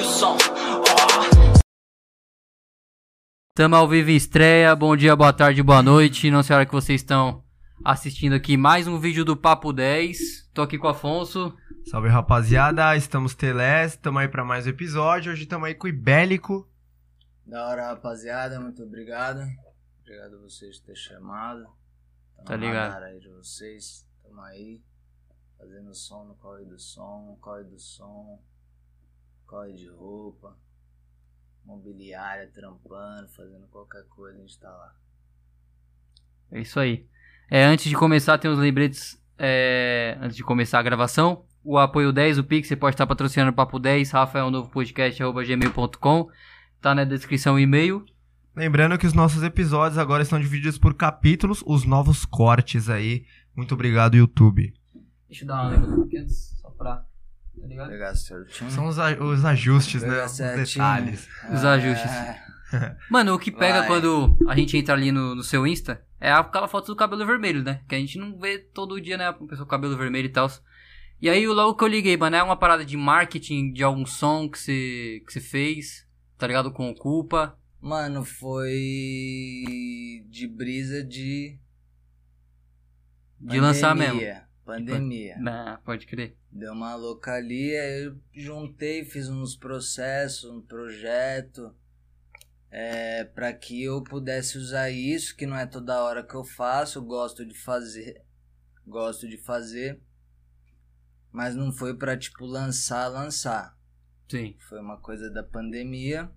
o som. Tamo ao vivo em estreia. Bom dia, boa tarde, boa noite. Não sei a hora que vocês estão assistindo aqui mais um vídeo do Papo 10. Tô aqui com o Afonso. Salve rapaziada, estamos Telés, estamos aí para mais um episódio. Hoje estamos aí com o Ibélico. Da hora, rapaziada, muito obrigado. Obrigado a vocês por ter chamado. Tá ligado. radar aí de vocês. Tamo aí, fazendo som no corre do som, corre do som, corre de roupa, mobiliária, trampando, fazendo qualquer coisa, a gente tá lá. É isso aí. É, antes de começar, tem os lembretes. é, antes de começar a gravação. O apoio 10, o Pix, você pode estar patrocinando o Papo 10, Rafael Novo Podcast, arroba gmail.com. Tá na descrição o e-mail. Lembrando que os nossos episódios agora estão divididos por capítulos, os novos cortes aí. Muito obrigado, YouTube. Deixa eu dar uma lembrança aqui antes, só pra. Tá ligado? Pegar certinho. São os, a- os ajustes, né? Pegar Os certinho. detalhes. Os É, ajustes. Mano, o que pega Vai. quando a gente entra ali no, no seu Insta é aquela foto do cabelo vermelho, né? Que a gente não vê todo dia, né? Uma pessoa com cabelo vermelho e tal. E aí, logo que eu liguei, mano, é uma parada de marketing de algum som que você, que você fez, tá ligado? Com o culpa. Mano, foi de brisa de. De lançar mesmo. Pandemia. Ah, pode crer. Deu uma louca ali, aí eu juntei, fiz uns processos, um projeto, é, para que eu pudesse usar isso, que não é toda hora que eu faço, eu gosto de fazer, gosto de fazer, mas não foi pra, tipo, lançar, lançar. Sim. Foi uma coisa da pandemia.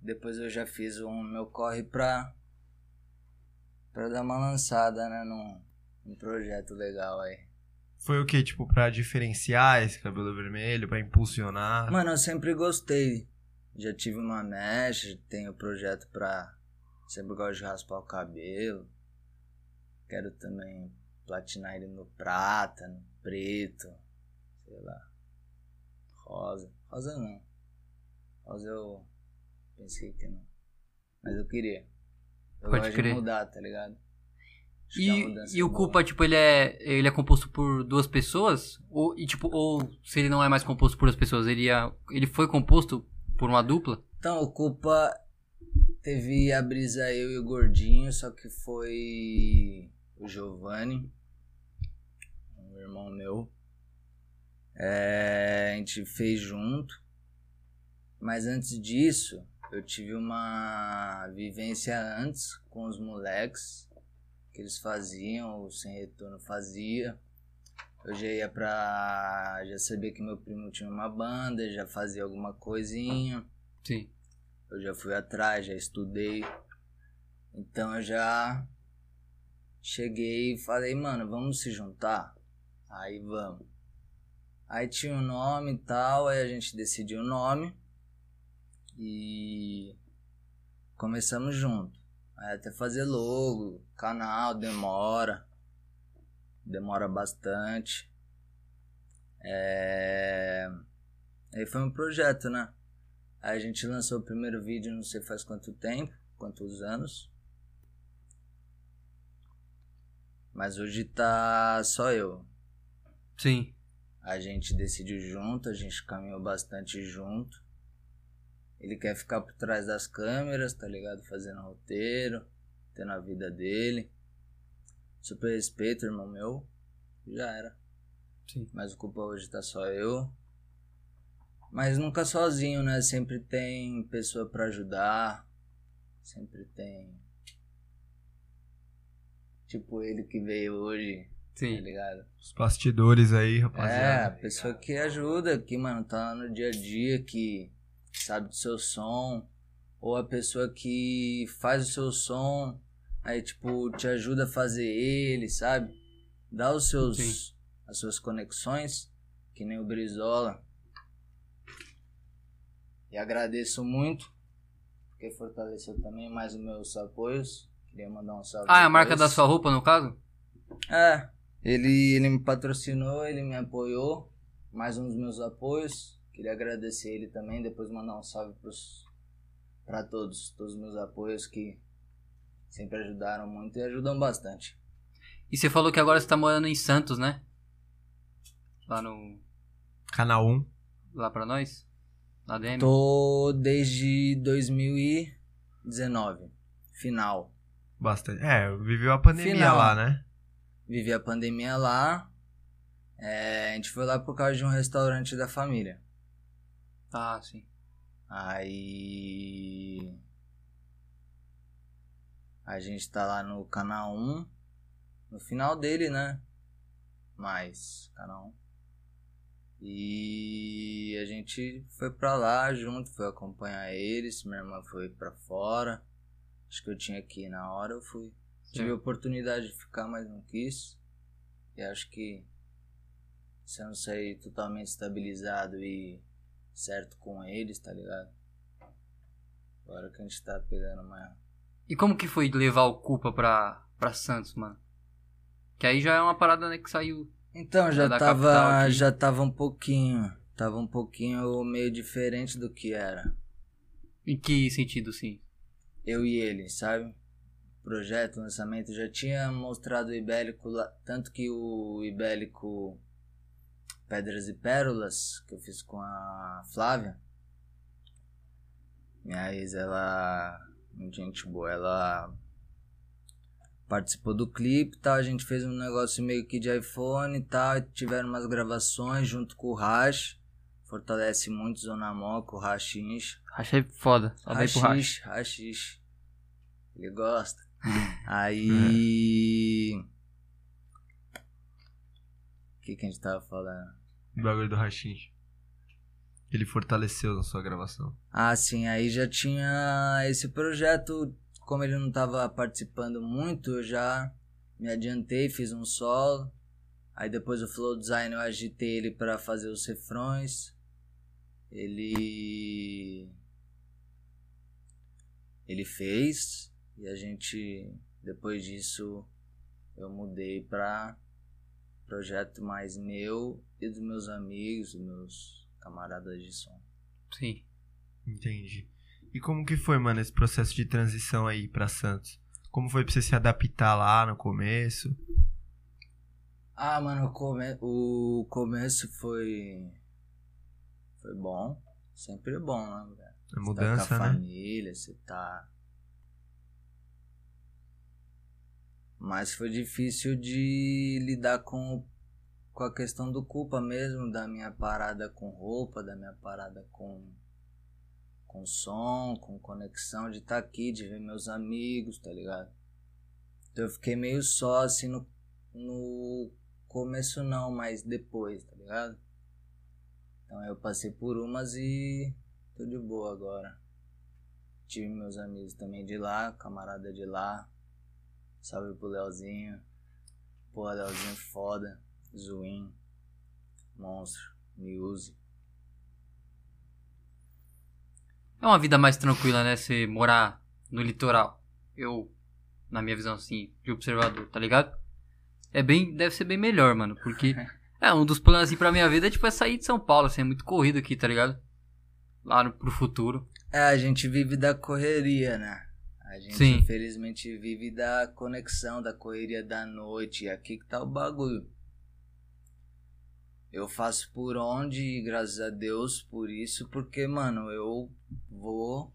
Depois eu já fiz um meu corre pra, pra dar uma lançada, né, num, num projeto legal aí. Foi o que, tipo, pra diferenciar esse cabelo vermelho, pra impulsionar? Mano, eu sempre gostei. Já tive uma mecha, tenho projeto pra. Sempre gosto de raspar o cabelo. Quero também platinar ele no prata, no preto, sei lá. Rosa. Rosa não. Rosa eu pensei que não. Mas eu queria. Eu Pode gosto crer. de mudar, tá ligado? Acho que é uma E, mudança e o culpa, tipo, ele é, ele é composto por duas pessoas? Ou, e, tipo, ou se ele não é mais composto por duas pessoas, ele, é, ele foi composto por uma dupla? Então, o Culpa teve a brisa eu e o Gordinho, só que foi o Giovanni, um irmão meu. É, a gente fez junto. Mas antes disso, eu tive uma vivência antes com os moleques que eles faziam, o Sem Retorno fazia. Eu já ia pra. Já sabia que meu primo tinha uma banda, já fazia alguma coisinha. Sim. Eu já fui atrás, já estudei. Então eu já cheguei e falei, mano, vamos se juntar? Aí vamos. Aí tinha um nome e tal, aí a gente decidiu o nome. E começamos junto. Aí até fazer logo, canal, demora. Demora bastante. É... Aí foi um projeto, né? Aí a gente lançou o primeiro vídeo, não sei faz quanto tempo, quantos anos. Mas hoje tá só eu. Sim. A gente decidiu junto, a gente caminhou bastante junto. Ele quer ficar por trás das câmeras, tá ligado? Fazendo roteiro, tendo a vida dele. Super respeito, irmão meu. Já era. Sim. Mas o culpa hoje tá só eu. Mas nunca sozinho, né? Sempre tem pessoa pra ajudar. Sempre tem. Tipo ele que veio hoje, tá Sim. ligado? Os bastidores aí, É, a rapaziada. pessoa que ajuda, que, mano, tá no dia a dia, que sabe do seu som. Ou a pessoa que faz o seu som, aí, tipo, te ajuda a fazer ele, sabe? Dá os seus, Sim. as suas conexões, que nem o Brizola. E agradeço muito, porque fortaleceu também mais os meus apoios. Queria mandar um salve. Ah, é a marca da sua roupa, no caso? É, ele, ele me patrocinou, ele me apoiou, mais um dos meus apoios. Queria agradecer ele também, depois mandar um salve pros, pra todos, todos os meus apoios que sempre ajudaram muito e ajudam bastante. E você falou que agora você tá morando em Santos, né? Lá no. Canal 1. lá pra nós? Na DM? Tô desde 2019, final. Bastante. É, viveu a pandemia Final. lá, né? Vivi a pandemia lá. É, a gente foi lá por causa de um restaurante da família. Ah, sim. Aí. A gente tá lá no canal 1. No final dele, né? Mais. Canal 1. E a gente foi pra lá junto, foi acompanhar eles. Minha irmã foi pra fora. Acho que eu tinha que ir na hora, eu fui. Tive Sim. a oportunidade de ficar, mas não quis. E acho que se eu não sair totalmente estabilizado e certo com eles, tá ligado? Agora que a gente tá pegando uma. E como que foi levar o Culpa pra, pra Santos, mano? Que aí já é uma parada, né, que saiu. Então, já tava. Já tava um pouquinho. Tava um pouquinho meio diferente do que era. Em que sentido, sim? Eu e ele, sabe? Projeto, lançamento, já tinha mostrado o Ibélico lá. Tanto que o Ibélico Pedras e Pérolas, que eu fiz com a Flávia. Minha ex, ela. Gente boa, ela participou do clipe e tal. A gente fez um negócio meio que de iPhone e tal. e Tiveram umas gravações junto com o Rash. Fortalece muito Zona Moca, o Rachinch. Achei foda. Rash. Rachixe, rachixe. Ele gosta. Aí. O que, que a gente tava falando? O bagulho do Rachinch. Ele fortaleceu na sua gravação. Ah, sim, aí já tinha esse projeto. Como ele não tava participando muito, eu já me adiantei, fiz um solo. Aí depois o Flow Design eu agitei ele pra fazer os refrões. Ele. Ele fez. E a gente. Depois disso eu mudei pra projeto mais meu e dos meus amigos, dos meus camaradas de som. Sim. Entendi. E como que foi, mano, esse processo de transição aí pra Santos? Como foi pra você se adaptar lá no começo? Ah, mano, o, come... o começo foi. Foi bom. Sempre é bom, né, velho? A Você tá mudança, com a né? família, você tá. Mas foi difícil de lidar com, com a questão do culpa mesmo, da minha parada com roupa, da minha parada com, com som, com conexão, de estar aqui, de ver meus amigos, tá ligado? Então eu fiquei meio só assim no, no começo não, mas depois, tá ligado? Então eu passei por umas e tô de boa agora. Tive meus amigos também de lá, camarada de lá. Salve pro Leozinho. Porra, Leozinho foda. Zuin. Monstro. Muse. É uma vida mais tranquila, né? Você morar no litoral. Eu, na minha visão assim, de observador, tá ligado? É bem. Deve ser bem melhor, mano. Porque. É, um dos planos assim pra minha vida é tipo é sair de São Paulo, assim, é muito corrido aqui, tá ligado? Lá no, pro futuro. É, a gente vive da correria, né? A gente Sim. infelizmente vive da conexão, da correria da noite. E aqui que tá o bagulho. Eu faço por onde, e graças a Deus por isso, porque, mano, eu vou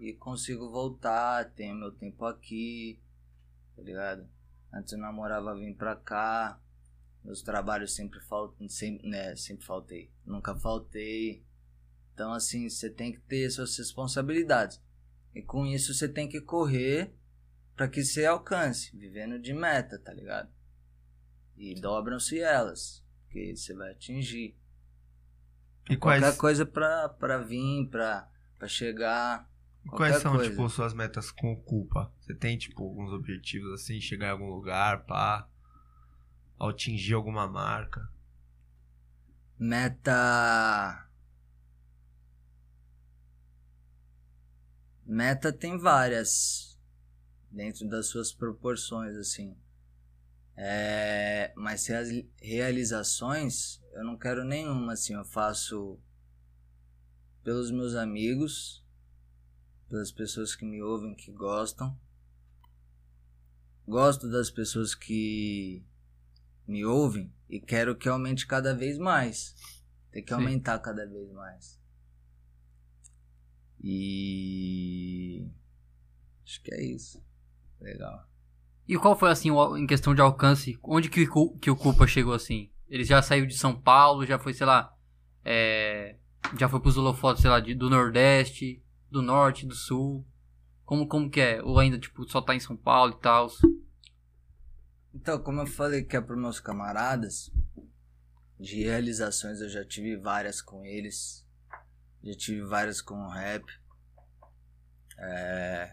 e consigo voltar, tenho meu tempo aqui, tá ligado? Antes eu namorava vim pra cá, meus trabalhos sempre faltam, sempre, né, sempre faltei, nunca faltei. Então, assim, você tem que ter suas responsabilidades. E com isso você tem que correr pra que você alcance, vivendo de meta, tá ligado? E dobram-se elas, porque você vai atingir. E Qualquer quais, coisa pra, pra vir, pra, pra chegar. e quais qualquer são, coisa. tipo, suas metas com culpa? Você tem, tipo, alguns objetivos assim, chegar em algum lugar, pá, atingir alguma marca? Meta. Meta tem várias. Dentro das suas proporções, assim. É, mas reali- realizações, eu não quero nenhuma, assim. Eu faço pelos meus amigos, pelas pessoas que me ouvem, que gostam. Gosto das pessoas que me ouvem e quero que aumente cada vez mais. Tem que Sim. aumentar cada vez mais. E. Acho que é isso. Legal. E qual foi, assim, em questão de alcance, onde que, o que o Culpa chegou, assim? Ele já saiu de São Paulo, já foi, sei lá, é, já foi pros holofotes, sei lá, de- do Nordeste, do Norte, do Sul. Como, como que é? Ou ainda, tipo, só tá em São Paulo e tal? Então, como eu falei que é para meus camaradas, de realizações eu já tive várias com eles. Já tive várias com rap. É,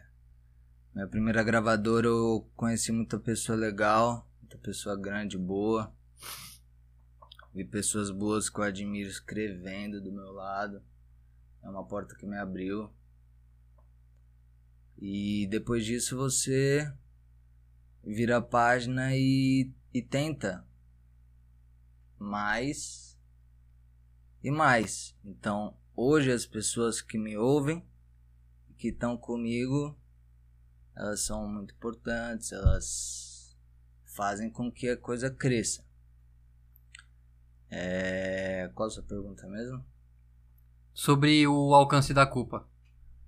Minha primeira gravadora eu conheci muita pessoa legal, muita pessoa grande, boa. Vi pessoas boas que eu admiro escrevendo do meu lado. É uma porta que me abriu. E depois disso você vira a página e, e tenta mais e mais. Então, hoje as pessoas que me ouvem, que estão comigo, elas são muito importantes, elas fazem com que a coisa cresça. É... Qual a sua pergunta mesmo? Sobre o alcance da culpa.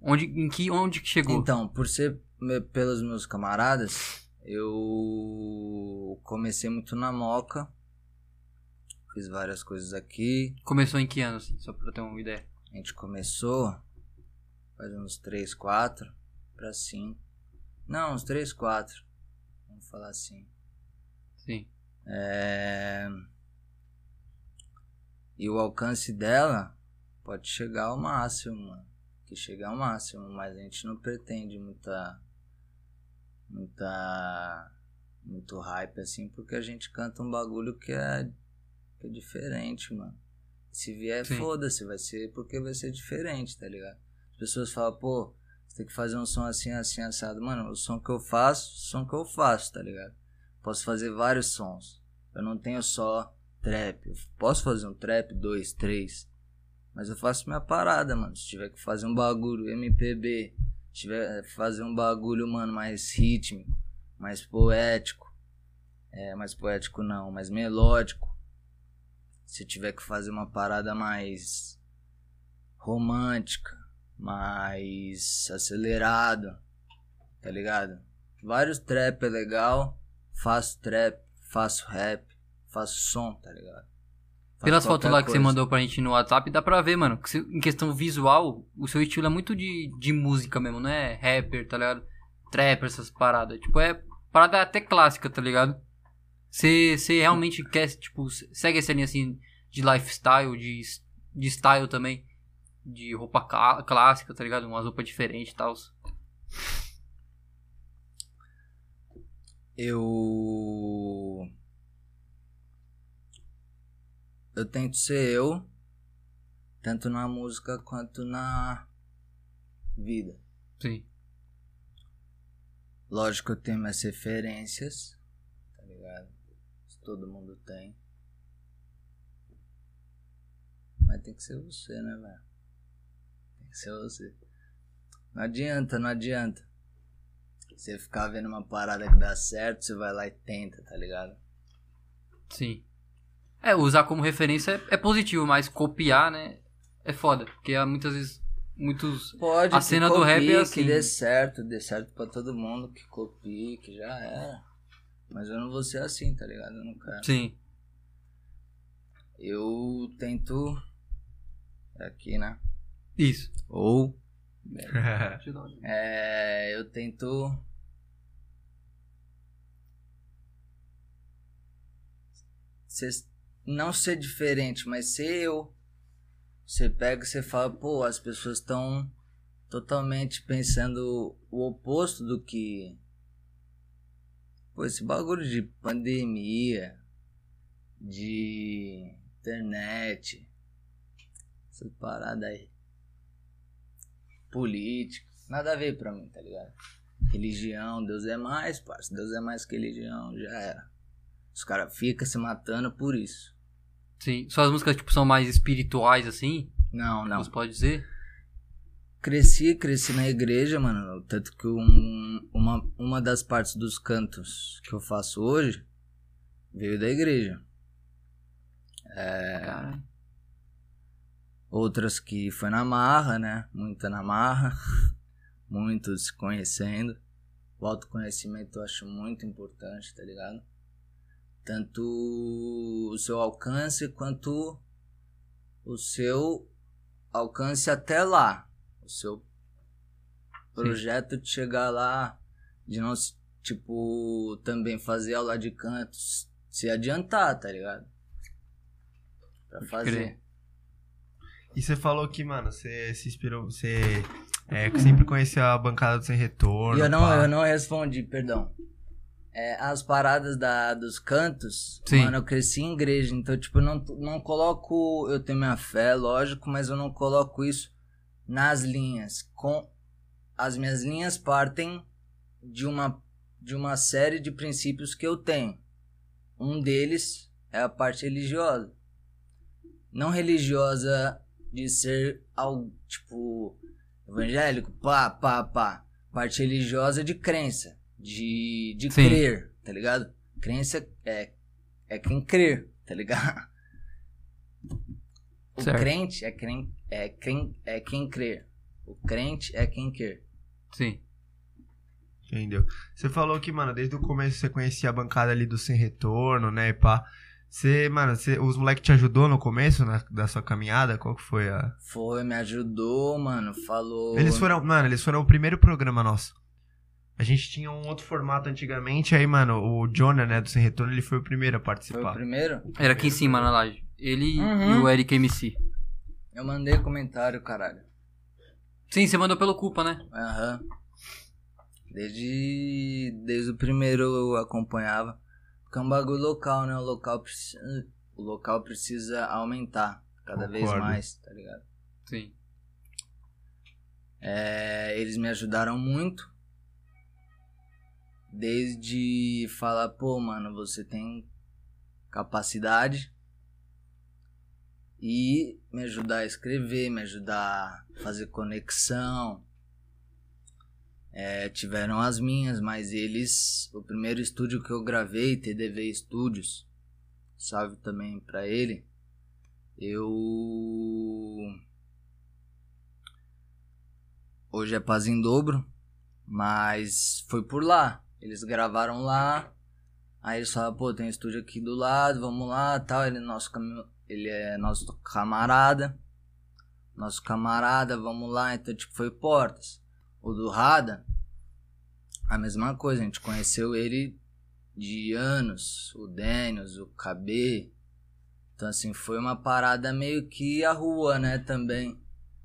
Onde, em que, onde que chegou? Então, por ser me- pelos meus camaradas, eu comecei muito na moca. Fiz várias coisas aqui. Começou em que ano, assim, só pra eu ter uma ideia? A gente começou faz uns 3, 4 pra 5. Não, uns 3, 4. Vamos falar assim. Sim. É... E o alcance dela pode chegar ao máximo, mano. Que chegar ao máximo, mas a gente não pretende muita. Muita. Muito hype assim, porque a gente canta um bagulho que é, que é diferente, mano. Se vier, foda-se, vai ser porque vai ser diferente, tá ligado? As pessoas falam, pô, você tem que fazer um som assim, assim, assado. Mano, o som que eu faço, o som que eu faço, tá ligado? Posso fazer vários sons. Eu não tenho só trap. Eu posso fazer um trap, dois, três. Mas eu faço minha parada, mano. Se tiver que fazer um bagulho MPB, se tiver que fazer um bagulho, mano, mais rítmico, mais poético. É, mais poético não, mais melódico. Se tiver que fazer uma parada mais romântica, mais acelerado, tá ligado? Vários trap é legal, faço trap, faço rap, faço som, tá ligado? Faço Pelas fotos lá que você coisa. mandou pra gente no WhatsApp, dá pra ver, mano, que você- em questão visual, o seu estilo é muito de, de música mesmo, não é rapper, tá ligado? Trapper, essas paradas. Tipo, é parada até clássica, tá ligado? Você realmente quer, tipo, segue essa linha assim de lifestyle, de, de style também, de roupa clá- clássica, tá ligado? Umas roupas diferentes e tal. Eu. Eu tento ser eu, tanto na música quanto na vida. Sim. Lógico que eu tenho minhas referências, tá ligado? Todo mundo tem. Mas tem que ser você, né, velho? Tem que ser você. Não adianta, não adianta. Você ficar vendo uma parada que dá certo, você vai lá e tenta, tá ligado? Sim. É, usar como referência é, é positivo, mas copiar, né? É foda. Porque há muitas vezes. Muitos. Pode A cena do rap é copie, assim. Que dê certo, dê certo pra todo mundo, que copie, que já era. Mas eu não vou ser assim, tá ligado? Eu não quero. Sim. Eu tento. Aqui, né? Isso. Ou. É, eu tento. Ser- não ser diferente, mas ser eu. Você pega e você fala, pô, as pessoas estão totalmente pensando o oposto do que. Pô, esse bagulho de pandemia, de internet, essas paradas aí política. Nada a ver pra mim, tá ligado? Religião, Deus é mais, parça. Deus é mais que religião, já era. Os caras ficam se matando por isso. Sim. Suas músicas, tipo, são mais espirituais, assim? Não, não. Você pode dizer? Cresci, cresci na igreja, mano. Tanto que um- uma, uma das partes dos cantos que eu faço hoje veio da igreja. É. Outras que foi na marra, né? Muita na marra. Muitos se conhecendo. O autoconhecimento eu acho muito importante, tá ligado? Tanto o seu alcance quanto o seu alcance até lá. Seu projeto de chegar lá, de não, tipo, também fazer aula de canto, se adiantar, tá ligado? Pra Pode fazer. crer. E você falou que, mano, você se inspirou, você é, que sempre conhecia a bancada do Sem Retorno. E eu não, pá. eu não respondi, perdão. É, as paradas da, dos cantos, Sim. mano, eu cresci em igreja, então, tipo, eu não, não coloco. Eu tenho minha fé, lógico, mas eu não coloco isso nas linhas. Com As minhas linhas partem de uma, de uma série de princípios que eu tenho. Um deles é a parte religiosa. Não religiosa de ser algo, tipo, evangélico, pá, pá, pá. Parte religiosa de crença, de, de Sim. crer, tá ligado? Crença é, é quem crer, tá ligado? O Certo. crente é quem, é, quem, é quem crer. O crente é quem crer. Sim. Entendeu? Você falou que, mano, desde o começo você conhecia a bancada ali do Sem Retorno, né, e pá. Você, mano, você, os moleques te ajudou no começo na- da sua caminhada? Qual que foi a... Foi, me ajudou, mano. Falou. Eles foram, mano, eles foram o primeiro programa nosso. A gente tinha um outro formato antigamente, aí, mano, o Jonah, né, do Sem Retorno, ele foi o primeiro a Foi o participar. primeiro? Era aqui em cima na laje. Ele e Uhum. o Eric MC. Eu mandei comentário, caralho. Sim, você mandou pelo culpa, né? Aham. Desde, desde o primeiro eu acompanhava. Porque é um bagulho local, né? O local, preci- o local precisa aumentar cada vez Concordo. mais, tá ligado? Sim. É, eles me ajudaram muito. Desde falar, pô, mano, você tem capacidade. E me ajudar a escrever, me ajudar a fazer conexão. É, tiveram as minhas, mas eles. O primeiro estúdio que eu gravei, TDV Studios, salve também pra ele. Eu Hoje é Paz em Dobro, mas foi por lá. Eles gravaram lá. Aí eles falaram, pô, tem um estúdio aqui do lado, vamos lá, tal. Ele nosso cami- ele é nosso camarada. Nosso camarada, vamos lá. Então, tipo, foi portas. O do Rada, a mesma coisa, a gente conheceu ele de anos, o Daniels, o KB. Então, assim, foi uma parada meio que a rua, né, também.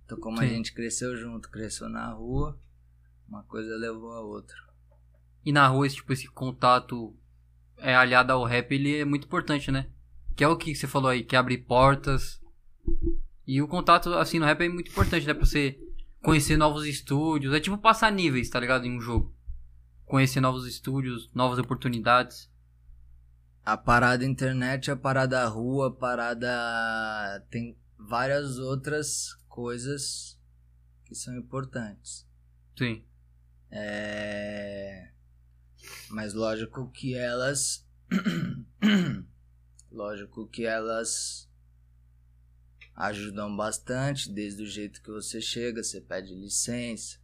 Então, como a Sim. gente cresceu junto, cresceu na rua, uma coisa levou a outra. E na rua, esse, tipo, esse contato é aliado ao rap, ele é muito importante, né? Que é o que você falou aí, que abre portas. E o contato, assim, no rap é muito importante, né? Pra você conhecer novos estúdios. É tipo passar níveis, tá ligado? Em um jogo. Conhecer novos estúdios, novas oportunidades. A parada internet, a parada rua, a parada. Tem várias outras coisas que são importantes. Sim. É... Mas lógico que elas. lógico que elas ajudam bastante, desde o jeito que você chega, você pede licença,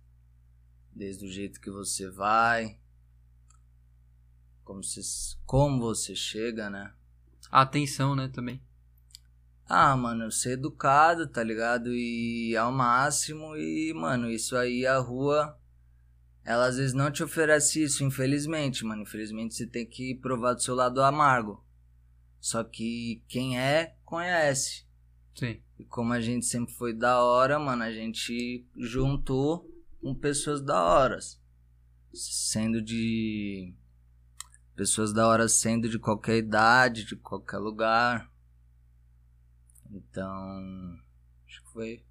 desde o jeito que você vai, como você, como você chega, né? A atenção, né, também. Ah, mano, ser educado, tá ligado? E ao máximo. E, mano, isso aí a rua. Ela às vezes não te oferece isso, infelizmente, mano. Infelizmente você tem que provar do seu lado amargo. Só que quem é, conhece. Sim. E como a gente sempre foi da hora, mano, a gente juntou com pessoas da horas. Sendo de. Pessoas da hora sendo de qualquer idade, de qualquer lugar. Então. Acho que foi.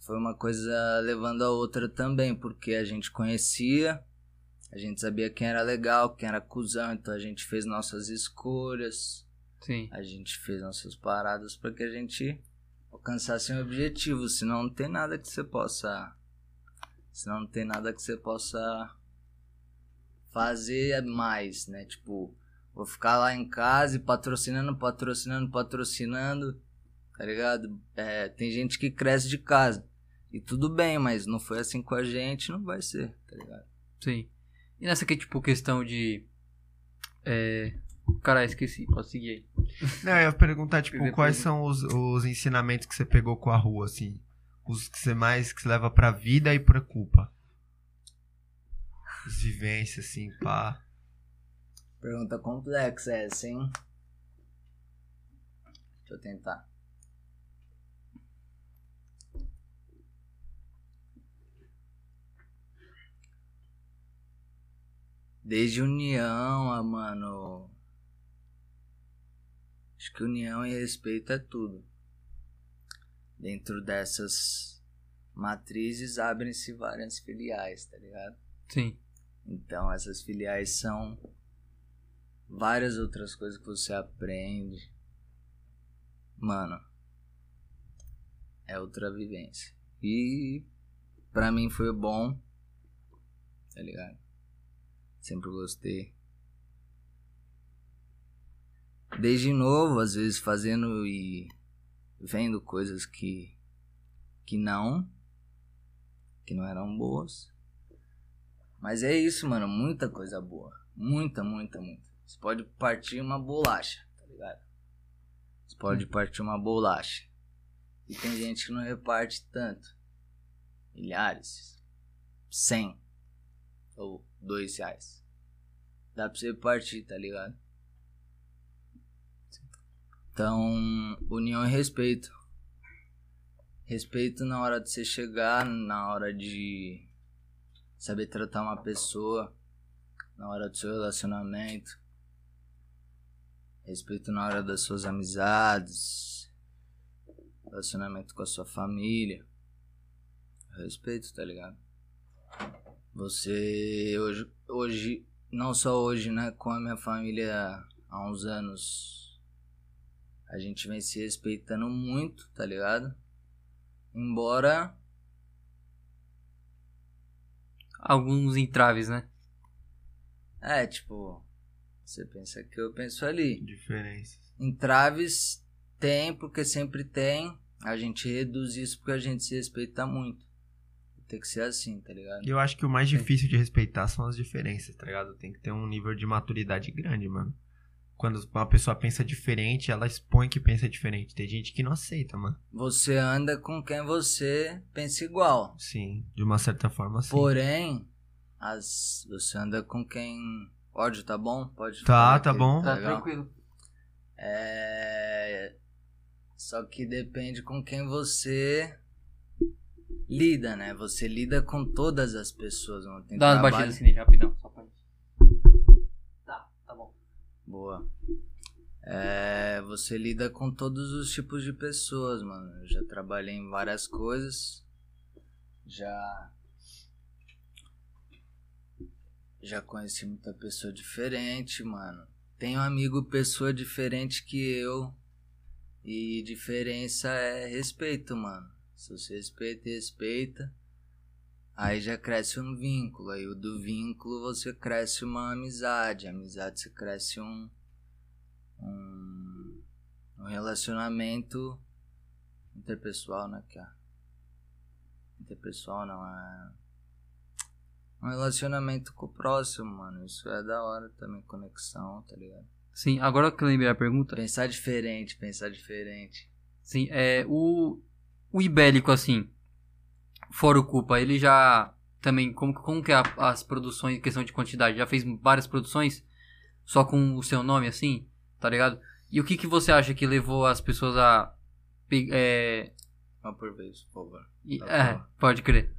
Foi uma coisa levando a outra também, porque a gente conhecia, a gente sabia quem era legal, quem era cuzão, então a gente fez nossas escolhas Sim. a gente fez nossas paradas para que a gente alcançasse um objetivo, senão não tem nada que você possa senão não tem nada que você possa fazer mais, né? Tipo, vou ficar lá em casa e patrocinando, patrocinando, patrocinando. tá ligado? É, tem gente que cresce de casa. E tudo bem, mas não foi assim com a gente, não vai ser, tá ligado? Sim. E nessa aqui, tipo, questão de. É. Caralho, esqueci. Pode seguir aí. Não, eu ia perguntar, tipo, quais são os, os ensinamentos que você pegou com a rua, assim? Os que você mais que você leva pra vida e pra culpa. As vivências, assim, pá. Pergunta complexa essa, hein? Deixa eu tentar. Desde união, ah, mano. Acho que união e respeito é tudo. Dentro dessas matrizes abrem-se várias filiais, tá ligado? Sim. Então, essas filiais são várias outras coisas que você aprende. Mano, é outra vivência. E pra mim foi bom, tá ligado? Sempre gostei. Desde novo, às vezes fazendo e vendo coisas que que não que não eram boas. Mas é isso, mano. Muita coisa boa. Muita, muita, muita. Você pode partir uma bolacha, tá ligado? Você pode partir uma bolacha. E tem gente que não reparte tanto. Milhares. Cem. Ou dois reais. Dá pra você partir, tá ligado? Então, união e respeito. Respeito na hora de você chegar, na hora de saber tratar uma pessoa na hora do seu relacionamento, respeito na hora das suas amizades, relacionamento com a sua família, respeito, tá ligado? Você hoje, hoje, não só hoje, né, com a minha família há uns anos, a gente vem se respeitando muito, tá ligado? Embora Alguns entraves, né? É, tipo, você pensa que eu penso ali. Diferenças. Entraves tem, porque sempre tem. A gente reduz isso porque a gente se respeita muito. Tem que ser assim, tá ligado? E eu acho que o mais difícil de respeitar são as diferenças, tá ligado? Tem que ter um nível de maturidade grande, mano. Quando uma pessoa pensa diferente, ela expõe que pensa diferente. Tem gente que não aceita, mano. Você anda com quem você pensa igual. Sim, de uma certa forma, sim. Porém, as, você anda com quem. Ódio, tá bom? Pode Tá, falar tá que bom. Tá legal. tranquilo. É. Só que depende com quem você lida, né? Você lida com todas as pessoas. Não tem Dá umas batidas assim rapidão. Só pra... Tá, tá bom. Boa. É, você lida com todos os tipos de pessoas, mano. Eu já trabalhei em várias coisas. Já. Já conheci muita pessoa diferente, mano. Tenho amigo pessoa diferente que eu. E diferença é respeito, mano. Se você respeita e respeita, aí já cresce um vínculo. Aí o do vínculo você cresce uma amizade. A amizade você cresce um. Um, um relacionamento interpessoal, né? Que é, interpessoal não é. Um relacionamento com o próximo, mano. Isso é da hora também, conexão, tá ligado? Sim, agora que eu lembrei a pergunta. Pensar diferente, pensar diferente. Sim, é o o ibélico assim, fora o culpa, ele já também como como que é a- as produções questão de quantidade, já fez várias produções só com o seu nome assim, tá ligado? E o que que você acha que levou as pessoas a é, Uma por vez, por favor. e- é, pode crer.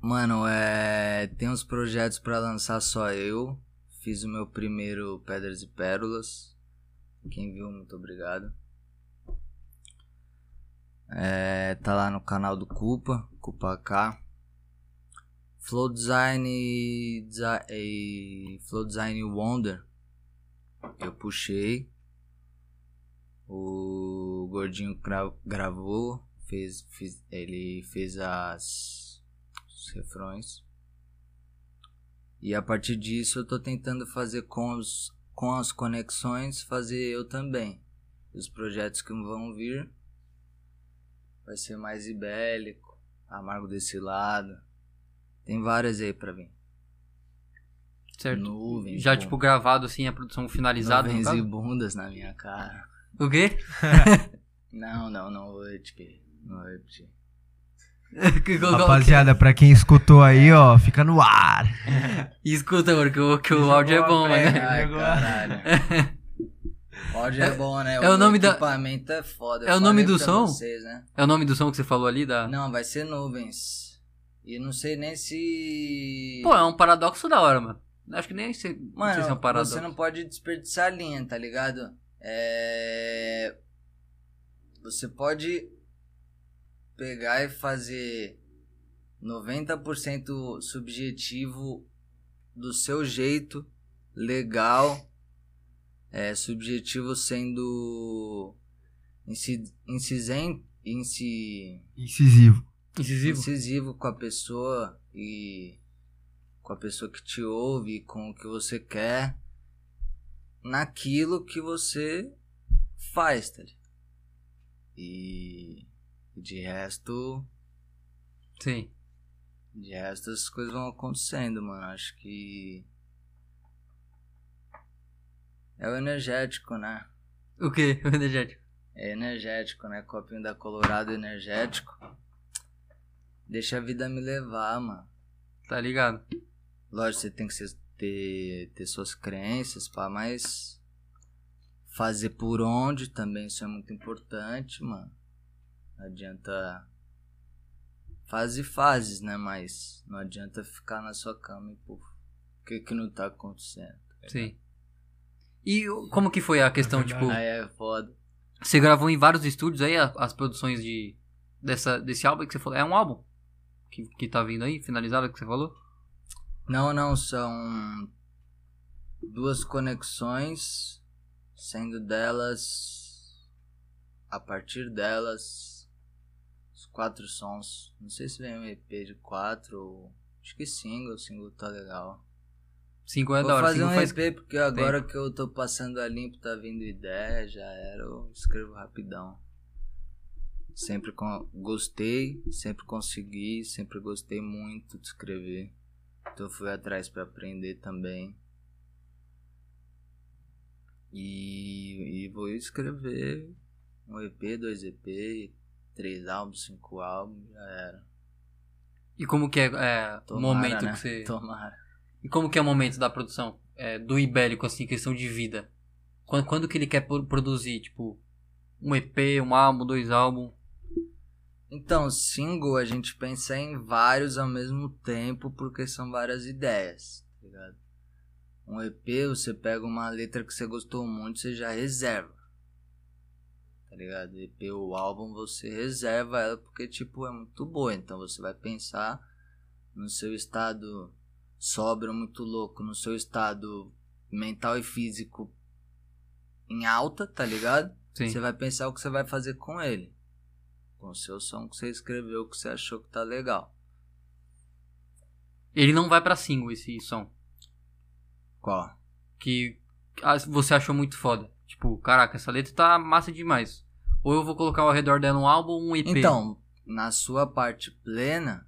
Mano, é. Tem uns projetos pra lançar só eu. Fiz o meu primeiro Pedras e Pérolas. Quem viu, muito obrigado. É, tá lá no canal do Culpa, Culpa K. Flow Design e, e Flow Design Wonder. Eu puxei. O Gordinho gra- gravou. Fez, fiz- ele fez as, os refrões. E a partir disso eu tô tentando fazer com, os, com as conexões, fazer eu também. Os projetos que vão vir vai ser mais ibélico, amargo desse lado. Tem várias aí pra vir. Certo. Nuvens. Já, bom, tipo, gravado assim, a produção finalizada. nuvens e bundas na minha cara. O quê? Não, não, não vou repetir. Não vou repetir. Rapaziada, pra quem escutou aí, ó, fica no ar. Escuta, mano, que o, que o áudio é bom, É, né? Ai, caralho. O áudio é bom, né? é o nome da- equipamento é foda. É o nome do som? Vocês, né? É o nome do som que você falou ali? Da... Não, vai ser nuvens. E não sei nem se. Pô, é um paradoxo da hora, mano. Acho que nem sei, não sei se é um Mano, paradoxo. você não pode desperdiçar linha, tá ligado? É... Você pode pegar e fazer 90% subjetivo do seu jeito, legal, é, subjetivo sendo inci- incisen, inci, Incisivo. Incisivo? incisivo com a pessoa e com a pessoa que te ouve, com o que você quer, naquilo que você faz, tá ligado? E e de resto, Sim. de resto as coisas vão acontecendo, mano. Acho que é o energético, né? O quê? O energético. É energético, né? Copinho da Colorado energético. Deixa a vida me levar, mano. Tá ligado? Lógico, você tem que ser- ter, ter suas crenças, pá, mas fazer por onde também isso é muito importante, mano. Não adianta. Fase fases, né? Mas não adianta ficar na sua cama e, pô, o que que não tá acontecendo? Sim. E como que foi a questão, É tipo... Aí é foda. Você gravou em vários estúdios aí a- as produções de dessa, desse álbum que você falou? É um álbum que, que tá vindo aí, finalizado que você falou? Não, não, são duas conexões, sendo delas, a partir delas, os quatro sons. Não sei se vem um EP de quatro ou. Acho que single, o single tá legal. Cinco é Vou fazer um faz... EP porque agora que eu tô passando a limpo, tá vindo ideia, já era, eu escrevo rapidão. Sempre con- gostei, sempre consegui, sempre gostei muito de escrever. Então fui atrás pra aprender também. E, e vou escrever um EP, dois EP, três álbuns, cinco álbuns, já era. E como que é, é o momento né? que você... Tomara. E como que é o momento da produção? É, do Ibélico, assim, questão de vida. Quando, quando que ele quer pro- produzir, tipo, um EP, um álbum, dois álbuns? Então, single a gente pensa em vários ao mesmo tempo porque são várias ideias, tá ligado? Um EP, você pega uma letra que você gostou muito, você já reserva. Tá ligado? EP ou álbum, você reserva ela porque, tipo, é muito boa. Então você vai pensar no seu estado sóbrio, muito louco, no seu estado mental e físico em alta, tá ligado? Sim. Você vai pensar o que você vai fazer com ele. Com o seu som que você escreveu, que você achou que tá legal. Ele não vai pra single, esse som. Qual? Que ah, você achou muito foda. Tipo, caraca, essa letra tá massa demais. Ou eu vou colocar ao redor dela um álbum ou um EP. Então, na sua parte plena, na-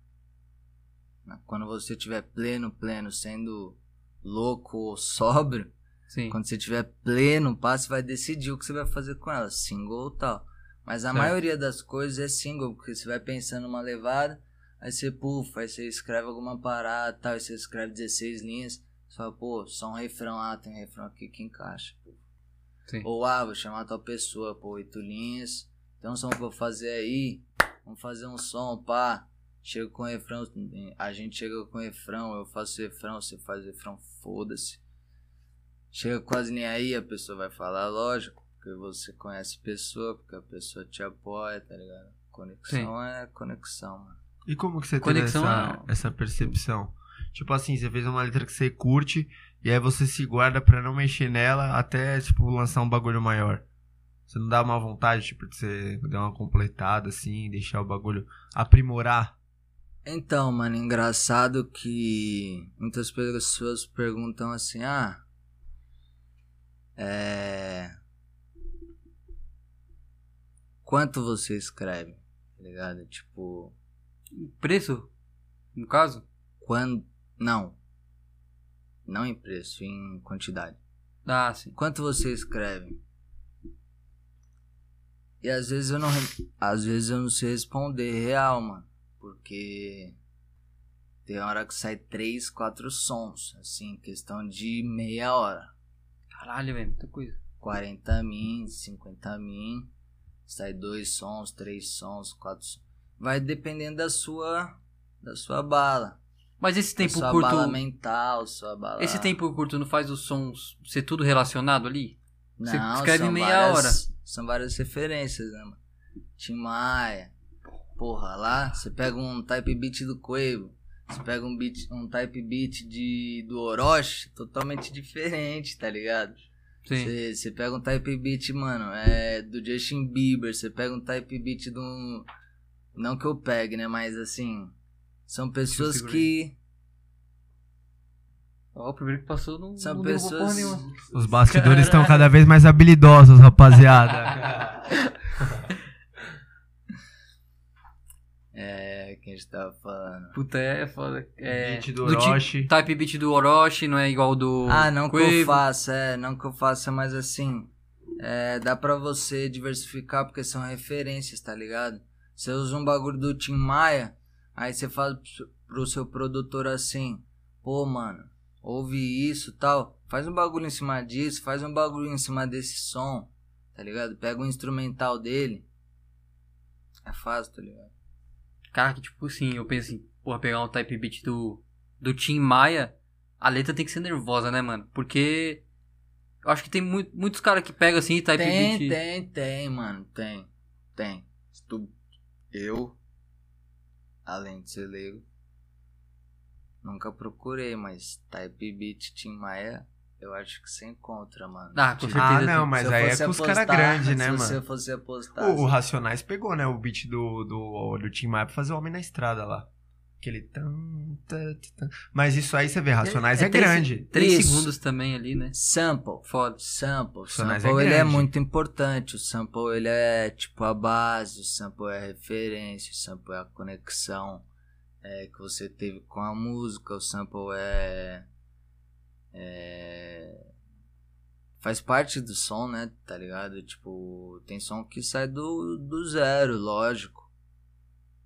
quando você tiver pleno, pleno, sendo louco ou sóbrio, Sim. quando você tiver pleno, pá, você vai decidir o que você vai fazer com ela, single ou tal. Mas a Certo. maioria das coisas é single, porque você vai pensando uma levada, aí você pufa, aí você escreve alguma parada, tal, aí você escreve 16 linhas, você fala, pô, só um refrão, ah, tem um refrão aqui que encaixa. Sim. Ou, ah, vou chamar tal pessoa, pô, oito linhas. Tem um som pra eu fazer aí. Vamos fazer um som, pá. Chega com o refrão. A gente chega com o refrão, eu faço o refrão, você faz o refrão, foda-se. Chega quase nem aí, a pessoa vai falar, lógico, porque você conhece a pessoa, porque a pessoa te apoia, tá ligado? Conexão é conexão, mano. E como que você teve Conexão essa, é- essa percepção? Tipo assim, você fez uma letra que você curte e aí você se guarda pra não mexer nela até, tipo, lançar um bagulho maior. Você não dá uma vontade, tipo, de você dar uma completada, assim, deixar o bagulho aprimorar? Então, mano, engraçado que muitas pessoas perguntam assim, ah. É. quanto você escreve, tá ligado? Tipo, Preço? No caso? quando. Não. Não em preço, em quantidade. Ah, sim. Quanto você escreve? E às vezes eu não. Às vezes eu não sei responder real, mano. Porque. Tem hora que sai três, quatro sons. Assim, questão de meia hora. Caralho, velho, muita coisa. 40 min, 50 min. Sai dois sons, três sons, quatro sons. Vai dependendo da sua. Da sua bala. Mas esse tempo sua curto. bala mental, sua bala. Esse tempo curto não faz os sons ser tudo relacionado ali? você Não, escreve são meia várias- São várias referências, né, mano? Tim Maia. Porra, lá você pega um type beat do Quavo. Você pega um, beat, um type beat de, do Orochi, totalmente diferente, tá ligado? Sim. Você pega um type beat, mano, é do Justin Bieber. Você pega um type beat do. Não que eu pegue, né? Mas assim. São pessoas que. Ó, o primeiro que passou não, São não derrubou porra pessoas. nenhuma. Os bastidores estão cada vez mais habilidosos, rapaziada. É, que a gente tava falando. Puta, é foda. É, Beat do Orochi. type beat do Orochi não é igual do. Ah, não que eu faça, é, não que eu faça, mas assim, é, dá pra você diversificar porque são referências, tá ligado? Você usa um bagulho do Tim Maia, aí você fala pro- seu produtor assim, pô, mano, ouve isso tal, faz um bagulho em cima disso, faz um bagulho em cima desse som, tá ligado? Pega o instrumental dele, é fácil, tá ligado? Cara, que tipo assim, eu penso assim, porra, pegar um type beat do, do Tim Maia, a letra tem que ser nervosa, né, mano? Porque eu acho que tem muito, muitos caras que pegam assim, type Tem, beat. tem, tem, mano. Tem. Tem. Se tu- Eu, além de ser leigo, nunca procurei, mas Type Beat Tim Maia, eu acho que você encontra, mano. Ah, com Tipo, certeza. Ah, não, mas se aí é com os caras apostar- grandes, né, Se mano? você fosse apostar. O, o Racionais pegou, né, o beat do, do, do Tim Maia pra fazer o Homem na Estrada lá. Aquele... tan, tan, tan. Mas isso aí você vê, Racionais é, três- grande. Três segundos também ali, né? Sample. Foda. Sample. Racionais sample é ele é muito importante. O sample ele é tipo a base, o sample é a referência, o sample é a conexão é, que você teve com a música, o sample é, é. Faz parte do som, né? Tá ligado? Tipo, tem som que sai do, do zero, lógico.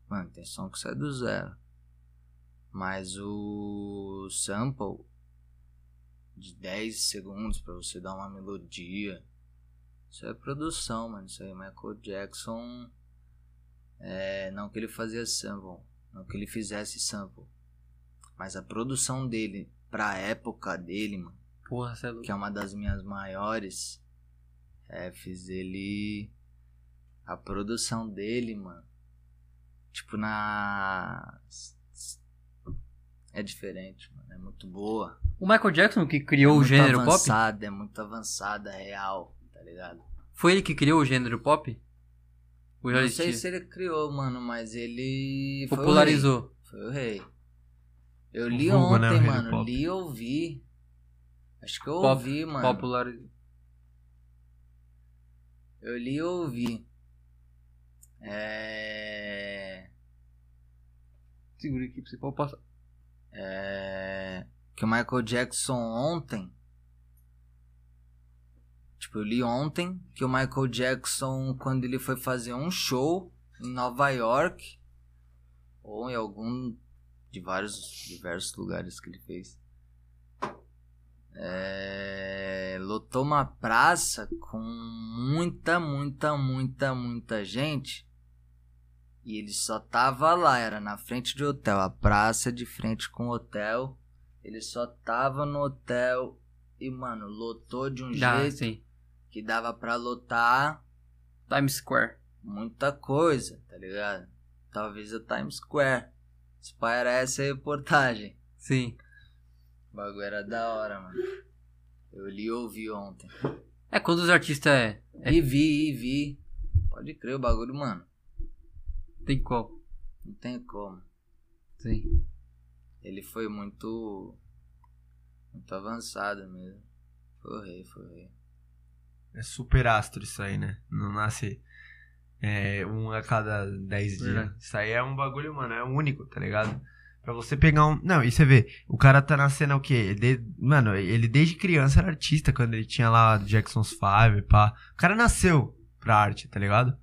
Mano, tem som que sai do zero. Mas o sample de 10 segundos pra você dar uma melodia. Isso é produção, mano. Isso aí Michael Jackson. É, não que ele fazia sample, não que ele fizesse sample. Mas a produção dele, pra época dele, mano, Porra, você é louco. que é uma das minhas maiores, é, fiz ele. A produção dele, mano. Tipo, na. É diferente, mano. É muito boa. O Michael Jackson que criou é o gênero pop? avançada, É muito avançada, real, tá ligado? Foi ele que criou o gênero pop? Já Não sei se ele criou, mano, mas ele. foi o Popularizou. rei. Foi o rei. Eu li vulgo, né, ontem, do mano. Li e ouvi. Acho que eu Pop- ouvi, mano. Popularizou. Eu li e ouvi. É. Segura aqui pra você pode passar. É. Que o Michael Jackson ontem. Tipo, eu li ontem que o Michael Jackson, quando ele foi fazer um show em Nova York, ou em algum de vários diversos lugares que ele fez, é, lotou uma praça com muita, muita, muita, muita gente. E ele só tava lá, era na frente de hotel, a praça de frente com o hotel. Ele só tava no hotel e, mano, lotou de um Ah, jeito sim. que dava pra lotar Times Square. muita coisa, tá ligado? Talvez a Times Square. Pá, era essa reportagem. Sim. O bagulho era da hora, mano. Eu li e ouvi ontem. É quando os artistas é. é E vi, e vi. Pode crer o bagulho, mano. tem qual? Não tem como. Sim. Ele foi muito. Muito avançado mesmo. Foi o rei, foi rei. É super astro isso aí, né? Não nasce. É, um a cada 10 dias. Isso aí é um bagulho, mano, é único, tá ligado? Pra você pegar um. Não, e você vê, o cara tá na cena o quê? De- Mano, ele desde criança era artista, quando ele tinha lá Jackson's Five, pá. O cara nasceu pra arte, tá ligado?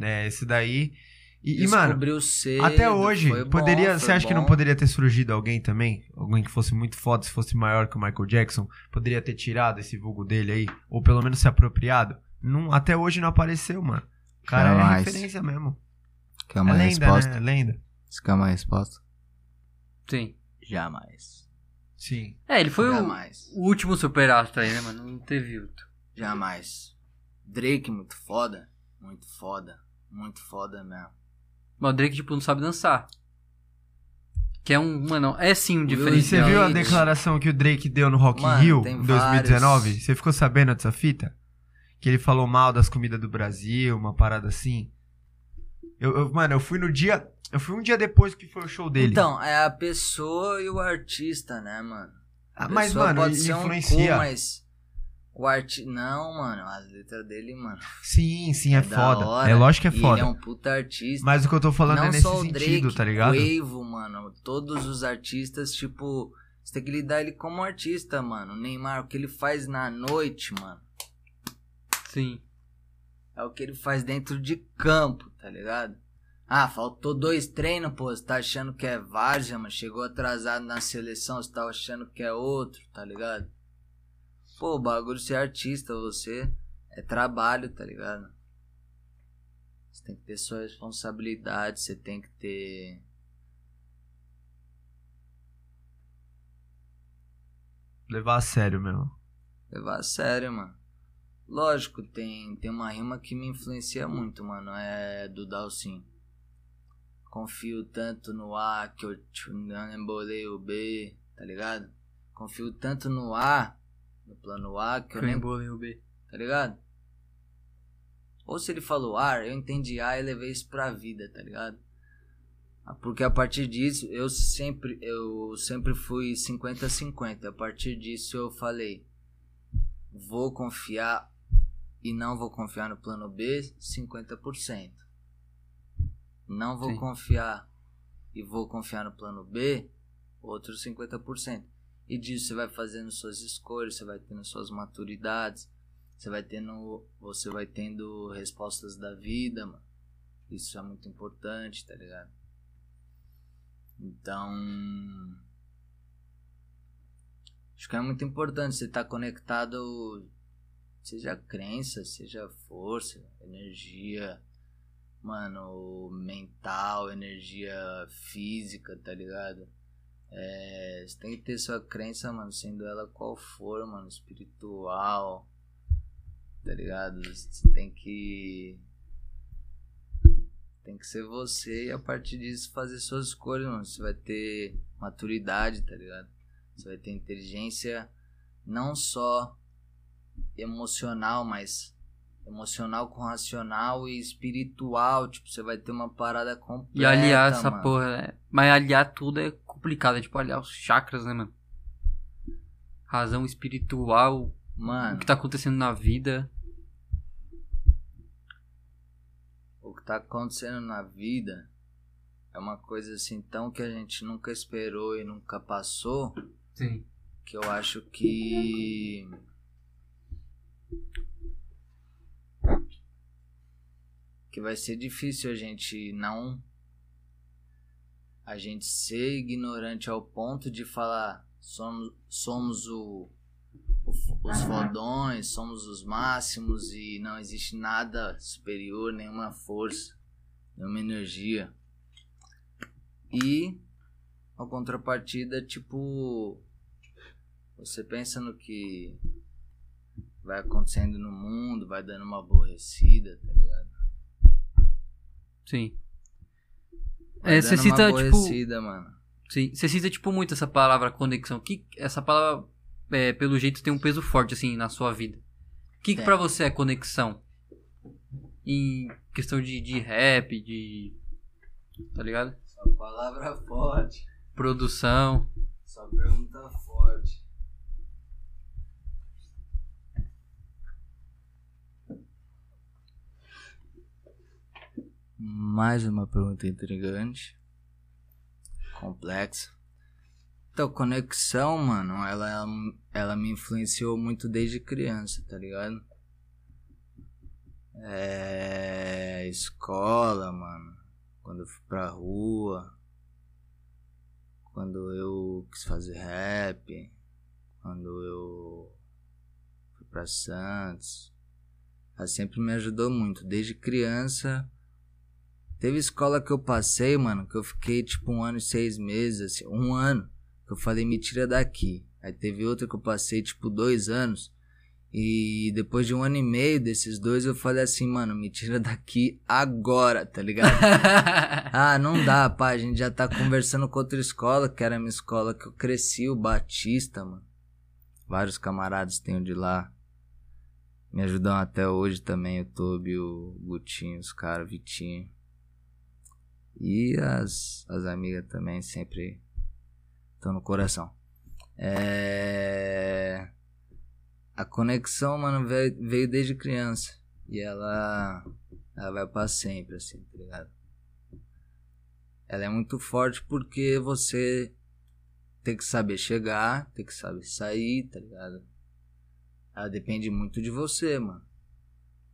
É, esse daí. E, e, mano, cedo, até hoje, bom, poderia. você acha que não bom. poderia ter surgido alguém também? Alguém que fosse muito foda, se fosse maior que o Michael Jackson? Poderia ter tirado esse vulgo dele aí? Ou pelo menos se apropriado? Não, até hoje não apareceu, mano. O cara é Jamais. referência mesmo. Quer É uma lenda, resposta? né? É lenda. Você quer uma resposta? Sim. Jamais. Sim. É, ele foi o, Jamais. o último super astro aí, né, mano? Não teve outro. Jamais. Drake, muito foda. Muito foda. Muito foda mesmo. Mas o Drake, tipo, não sabe dançar. Que é um, mano, é sim um Will E você diferencial. viu a declaração que o Drake deu no Rock in Mano, Rio tem em 2019? vários. Você ficou sabendo dessa fita? Que ele falou mal das comidas do Brasil, uma parada assim. Eu, eu- mano, eu fui no dia. Eu fui um dia depois que foi o show dele. Então, é a pessoa e o artista, né, mano? Ah, mas, mano, pode ele ser um influencia. cu, mas o arti... Não, mano, as letras dele, mano. Sim, sim, é, da foda. hora. É lógico que é E foda. Ele é um puta artista. Mas o que eu tô falando não é nesse só o sentido, Drake, tá ligado? o Evo, mano, todos os artistas, tipo, você tem que lidar ele como artista, mano. O Neymar, o que ele faz na noite, mano, Sim. é o que ele faz dentro de campo, tá ligado? Ah, faltou dois treinos, pô, você tá achando que é várzea, mano, chegou atrasado na seleção, você tá achando que é outro, tá ligado? Pô, o bagulho ser artista, você é trabalho, tá ligado? Você tem que ter sua responsabilidade, você tem que ter Levar a sério mesmo. Levar a sério, mano. Lógico, tem, tem uma rima que me influencia muito, mano. É do Dalcin. Confio tanto no A que eu não embolei o B, tá ligado? Confio tanto no A, no plano A, que eu nem. Crembolem o B. Tá ligado? Ou se ele falou ar, eu entendi A e levei isso pra vida, tá ligado? Ah, Porque a partir disso, eu sempre, eu sempre fui 50-50. A partir disso eu falei, vou confiar e não vou confiar no plano B 50%. Não vou Sim. confiar e vou confiar no plano B outros 50%. E disso você vai fazendo suas escolhas, você vai tendo suas maturidades, você vai tendo, você vai tendo respostas da vida, mano. Isso é muito importante, tá ligado? Então, acho que é muito importante você estar conectado, seja crença, seja força, energia, mano, mental, energia física, tá ligado? É, você tem que ter sua crença, mano, sendo ela qual for, mano, espiritual, tá ligado? Você tem que. Tem que ser você e a partir disso fazer suas escolhas, mano. Você vai ter maturidade, tá ligado? Você vai ter inteligência não só emocional, mas emocional com racional e espiritual. Tipo, você vai ter uma parada completa. E aliar essa mano. porra, né? Mas aliar tudo é complicado. É tipo aliar os chakras, né, mano? Razão espiritual, o Mano, que tá acontecendo na vida. o que tá acontecendo na vida é uma coisa assim tão que a gente nunca esperou e nunca passou Sim. que eu acho que que vai ser difícil a gente não a gente ser ignorante ao ponto de falar somos somos o, o os fodões, somos os máximos e não existe nada superior, nenhuma força, nenhuma energia. E a contrapartida, tipo, você pensa no que vai acontecendo no mundo, vai dando uma aborrecida, tá ligado? Sim. Vai É, você cita, tipo. mano. Sim. Você cita, tipo, muito essa palavra conexão. Que essa palavra, é, pelo jeito, tem um peso forte, assim, na sua vida. O que, que pra você é conexão? Em questão de, de rap, de. Tá ligado? Só palavra forte, Produção. só pergunta forte. Mais uma pergunta intrigante. Complexa. Então, conexão, mano, ela, ela me influenciou muito desde criança, tá ligado? É. Escola, mano. Quando eu fui pra rua. Quando eu quis fazer rap. Quando eu fui pra Santos. Ela sempre me ajudou muito. Desde criança. Teve escola que eu passei, mano, que eu fiquei tipo um ano e seis meses, assim, um ano, que eu falei, me tira daqui. Aí teve outra que eu passei tipo dois anos, e depois de um ano e meio desses dois, eu falei assim, mano, me tira daqui agora, tá ligado? ah, não dá, pá, a gente já tá conversando com outra escola, que era a minha escola que eu cresci, o Batista, mano. Vários camaradas tenho de lá. Me ajudam até hoje também, o Tobi, o Gutinho, os caras, Vitinho. E as, as amigas também sempre estão no coração. É... A conexão, mano, veio, veio desde criança. E ela, ela vai pra sempre, assim, tá ligado? Ela é muito forte porque você tem que saber chegar, tem que saber sair, tá ligado? Ela depende muito de você, mano.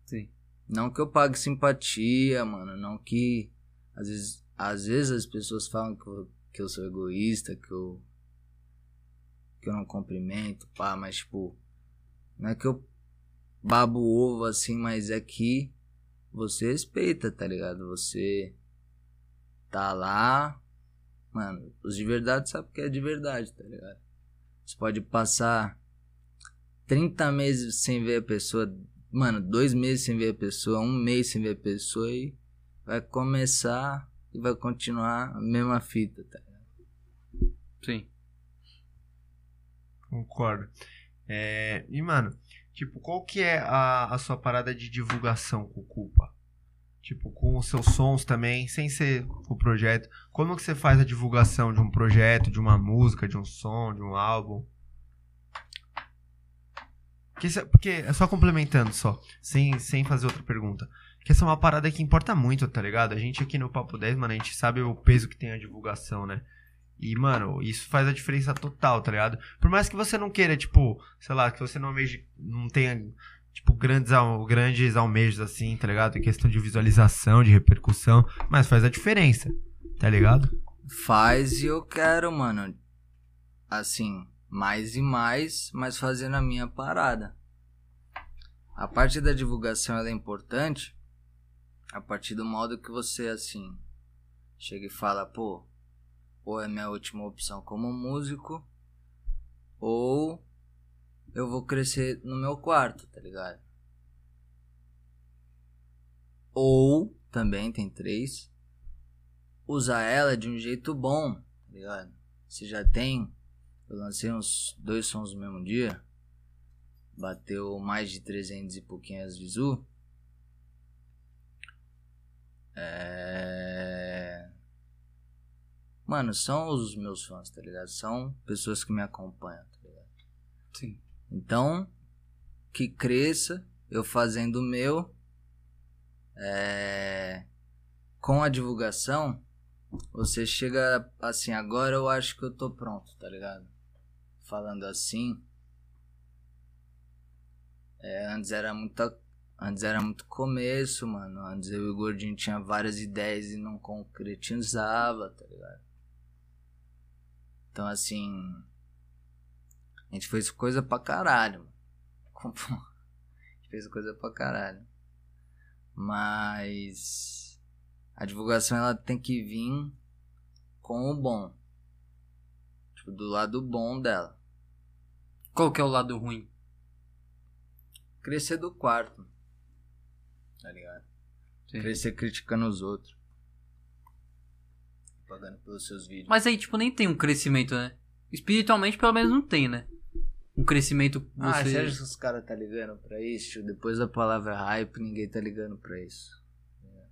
Sim. Não que eu pague simpatia, mano. Não que às vezes, às vezes as pessoas falam que eu, que eu sou egoísta, que eu. que eu não cumprimento, pá, mas tipo. Não é que eu babo ovo assim, mas é que você respeita, tá ligado? Você tá lá. Mano, os de verdade sabem que é de verdade, tá ligado? Você pode passar 30 meses sem ver a pessoa. Mano, dois meses sem ver a pessoa, um mês sem ver a pessoa e vai começar e vai continuar a mesma fita, tá ligado? Sim. Concordo. É, e, mano, tipo, qual que é a, a sua parada de divulgação com o Culpa? Tipo, com os seus sons também, sem ser o projeto. Como que você faz a divulgação de um projeto, de uma música, de um som, de um álbum? Porque, porque é só complementando só, sem, sem fazer outra pergunta. Que essa é uma parada que importa muito, tá ligado? A gente aqui no Papo 10, mano, a gente sabe o peso que tem a divulgação, né? E, mano, isso faz a diferença total, tá ligado? Por mais que você não queira, tipo, sei lá, que você não almeje, não tenha, tipo, grandes, grandes almejos assim, tá ligado? Em questão de visualização, de repercussão, mas faz a diferença, tá ligado? Faz e eu quero, mano. Assim, mais e mais, mas fazendo a minha parada. A parte da divulgação ela é importante a partir do modo que você assim chega e fala, pô, ou é minha última opção como músico, ou eu vou crescer no meu quarto, tá ligado? Ou também tem três, usar ela de um jeito bom, tá ligado? Você já tem eu lancei uns dois sons no mesmo dia. Bateu mais de 300 e pouquinhas visu. É... Mano, são os meus fãs, tá ligado? São pessoas que me acompanham, tá ligado? Sim. Então, que cresça, eu fazendo o meu. É... Com a divulgação, você chega assim, agora eu acho que eu tô pronto, tá ligado? falando assim. É, antes era muita. Antes era muito começo, mano. Antes eu e o Gordinho tinha várias ideias e não concretizava, tá ligado? Então assim. A gente fez coisa pra caralho. A gente fez coisa pra caralho. Mas. A divulgação ela tem que vir com o bom. Tipo, do lado bom dela. Qual que é o lado ruim? Crescer do quarto. Tá ligado? Sim. Crescer criticando os outros. Pagando pelos seus vídeos. Mas aí, tipo, nem tem um crescimento, né? Espiritualmente, pelo menos, não tem, né? Um crescimento. Você... Ah, você acha que os caras tá ligando pra isso? Depois da palavra hype, ninguém tá ligando pra isso. É.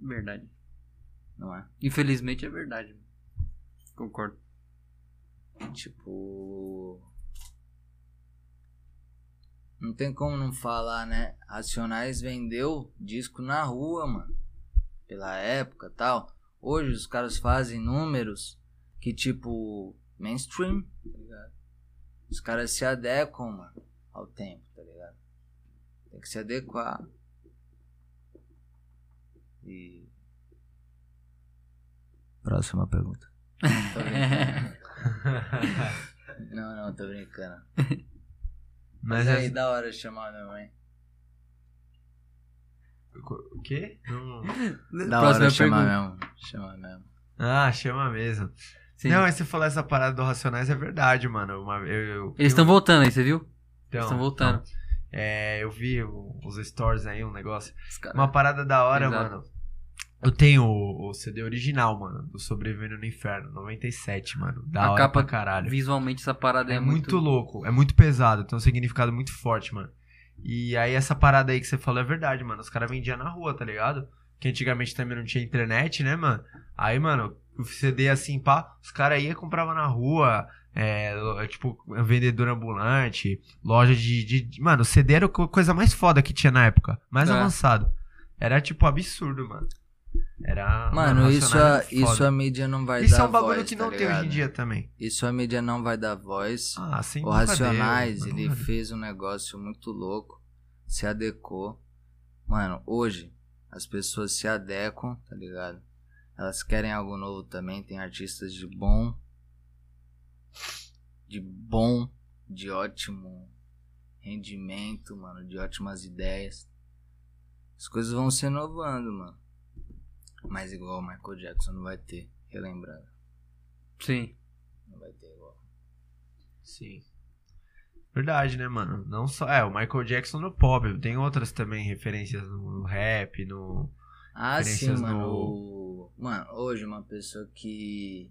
Verdade. Não é? Infelizmente é verdade. Concordo. Tipo. Não tem como não falar, né? Racionais vendeu disco na rua, mano. Pela época tal. Hoje os caras fazem números que, tipo, mainstream, tá ligado? Os caras se adequam, mano, ao tempo, tá ligado? Tem que se adequar. E. Próxima pergunta. Tô brincando. não, não, tô brincando. Mas Mas aí é... da hora chamar minha mãe. O quê? Não... Da Próxima hora chamar mesmo. Chamar mesmo. Ah, chama mesmo. Sim. Não, mas você falou essa parada do Racionais é verdade, mano. Uma, eu, eu- Eles estão eu- voltando aí, você viu? então, Eles estão voltando. então, é, eu vi os stories aí, um negócio. Os caras- Uma parada da hora, Exato. mano. Eu tenho o, o CD original, mano, do Sobrevivendo no Inferno, 97, mano. Da A capa pra caralho. Visualmente essa parada É, é, muito louco, é muito pesado, tem um significado muito forte, mano. E aí essa parada aí que você falou é verdade, mano. Os caras vendiam na rua, tá ligado? Que antigamente também não tinha internet, né, mano? Aí, mano, o CD assim, pá, os caras iam e compravam na rua, é, lo- tipo, vendedor ambulante, loja de, de- de- Mano, o CD era a co- coisa mais foda que tinha na época, mais É. avançado. Era, tipo, absurdo, mano. Era. Mano, isso, a, isso a mídia não vai Isso dar é um bagulho voz, que tá não tem hoje em dia também. Isso a mídia não vai dar voz. Ah, sem o Racionais, deu, ele fez um negócio muito louco, se adequou. Mano, hoje as pessoas se adequam, tá ligado? Elas querem algo novo também, tem artistas de bom, de bom, de ótimo rendimento, mano, de ótimas ideias. As coisas vão se renovando, mano. Mas igual o Michael Jackson não vai ter, relembrando. Sim. Não vai ter igual. Sim. Verdade, né, mano? Não só. É, o Michael Jackson no pop. Tem outras também referências no, no rap, no Ah, sim, mano. no- Mano, hoje uma pessoa que.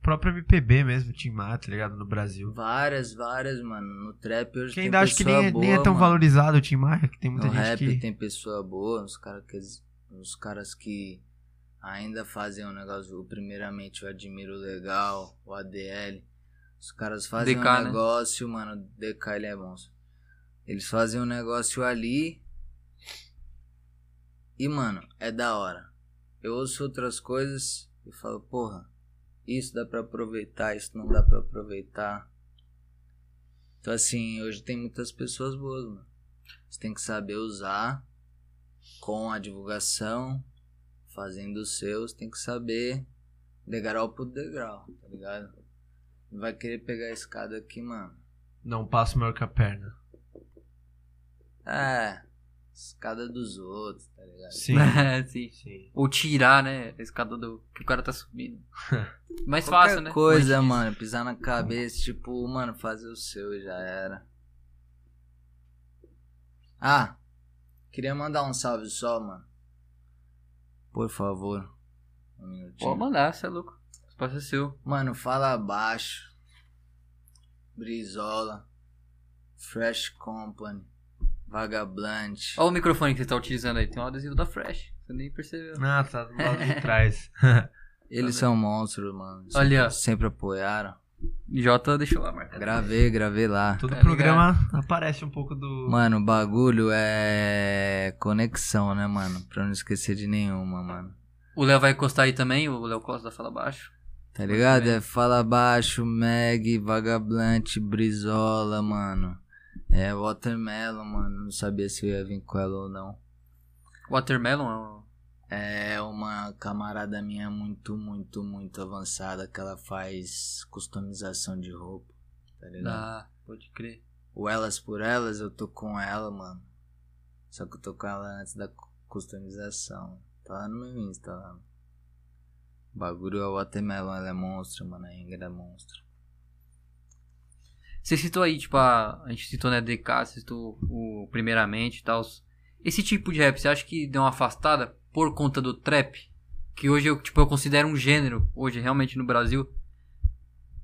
próprio MPB mesmo, Tim Maia, tá ligado? No Brasil. Várias, várias, mano. No trap hoje Que tem ainda acho que nem, é- boa, nem é tão mano. valorizado o Tim Maia, que tem muita No gente rap que. tem pessoa boa, os caras que. Os caras que ainda fazem um negócio. o- Primeiramente, eu admiro o legal, o ADL. Os caras fazem DK, um né? negócio, mano. DK ele é monstro. Eles fazem um negócio ali. E, mano, é da hora. Eu ouço outras coisas e falo, porra, isso dá pra aproveitar, isso não dá pra aproveitar. Então, assim, hoje tem muitas pessoas boas, mano. Você tem que saber usar com a divulgação, fazendo os seus, tem que saber degrau por degrau, tá ligado? Não vai querer pegar a escada aqui, mano. Não passa maior que a perna. É, escada dos outros, tá ligado? Sim. Sim. Sim. Ou tirar, né? A escada do que o cara tá subindo. Mais Qualquer fácil, né? coisa, Mais mano, pisar na cabeça, tipo, mano, fazer o seu e já era. Ah, queria mandar um salve só, mano. Por favor. Um minutinho. Pode mandar, você é louco. O espaço é seu. Mano, fala baixo. Brizola. Fresh Company. Vagablante. Olha o microfone que você tá utilizando aí. Tem um adesivo da Fresh. Você nem percebeu. Ah, tá do lado de trás. Eles são monstros, mano. Olha, sempre apoiaram. Jota deixou lá marcado. Gravei, gravei lá. Todo Tá programa aparece um pouco do. Mano, o bagulho é conexão, né, mano? Pra não esquecer de nenhuma, mano. O Léo vai encostar aí também, o Léo Costa da Fala Baixo. Tá ligado? É Fala Baixo, Meg, Vagablante, Brizola, mano. É Watermelon, mano. Não sabia se eu ia vir com ela ou não. Watermelon é um- É uma camarada minha muito, muito, muito avançada que ela faz customização de roupa. Tá ligado? da. Pode crer. O Elas por Elas, eu tô com ela, mano. Só que eu tô com ela antes da cu- customização. Tá lá no meu Insta lá. O bagulho é o Watermelon, ela é monstro, mano. A Ingrid é monstro. Você citou aí, tipo, a, a gente citou, né, DK, você citou o Primeiramente e tal. Esse tipo de rap, você acha que deu uma afastada por conta do trap? Que hoje eu, tipo, eu considero um gênero, hoje, realmente, no Brasil.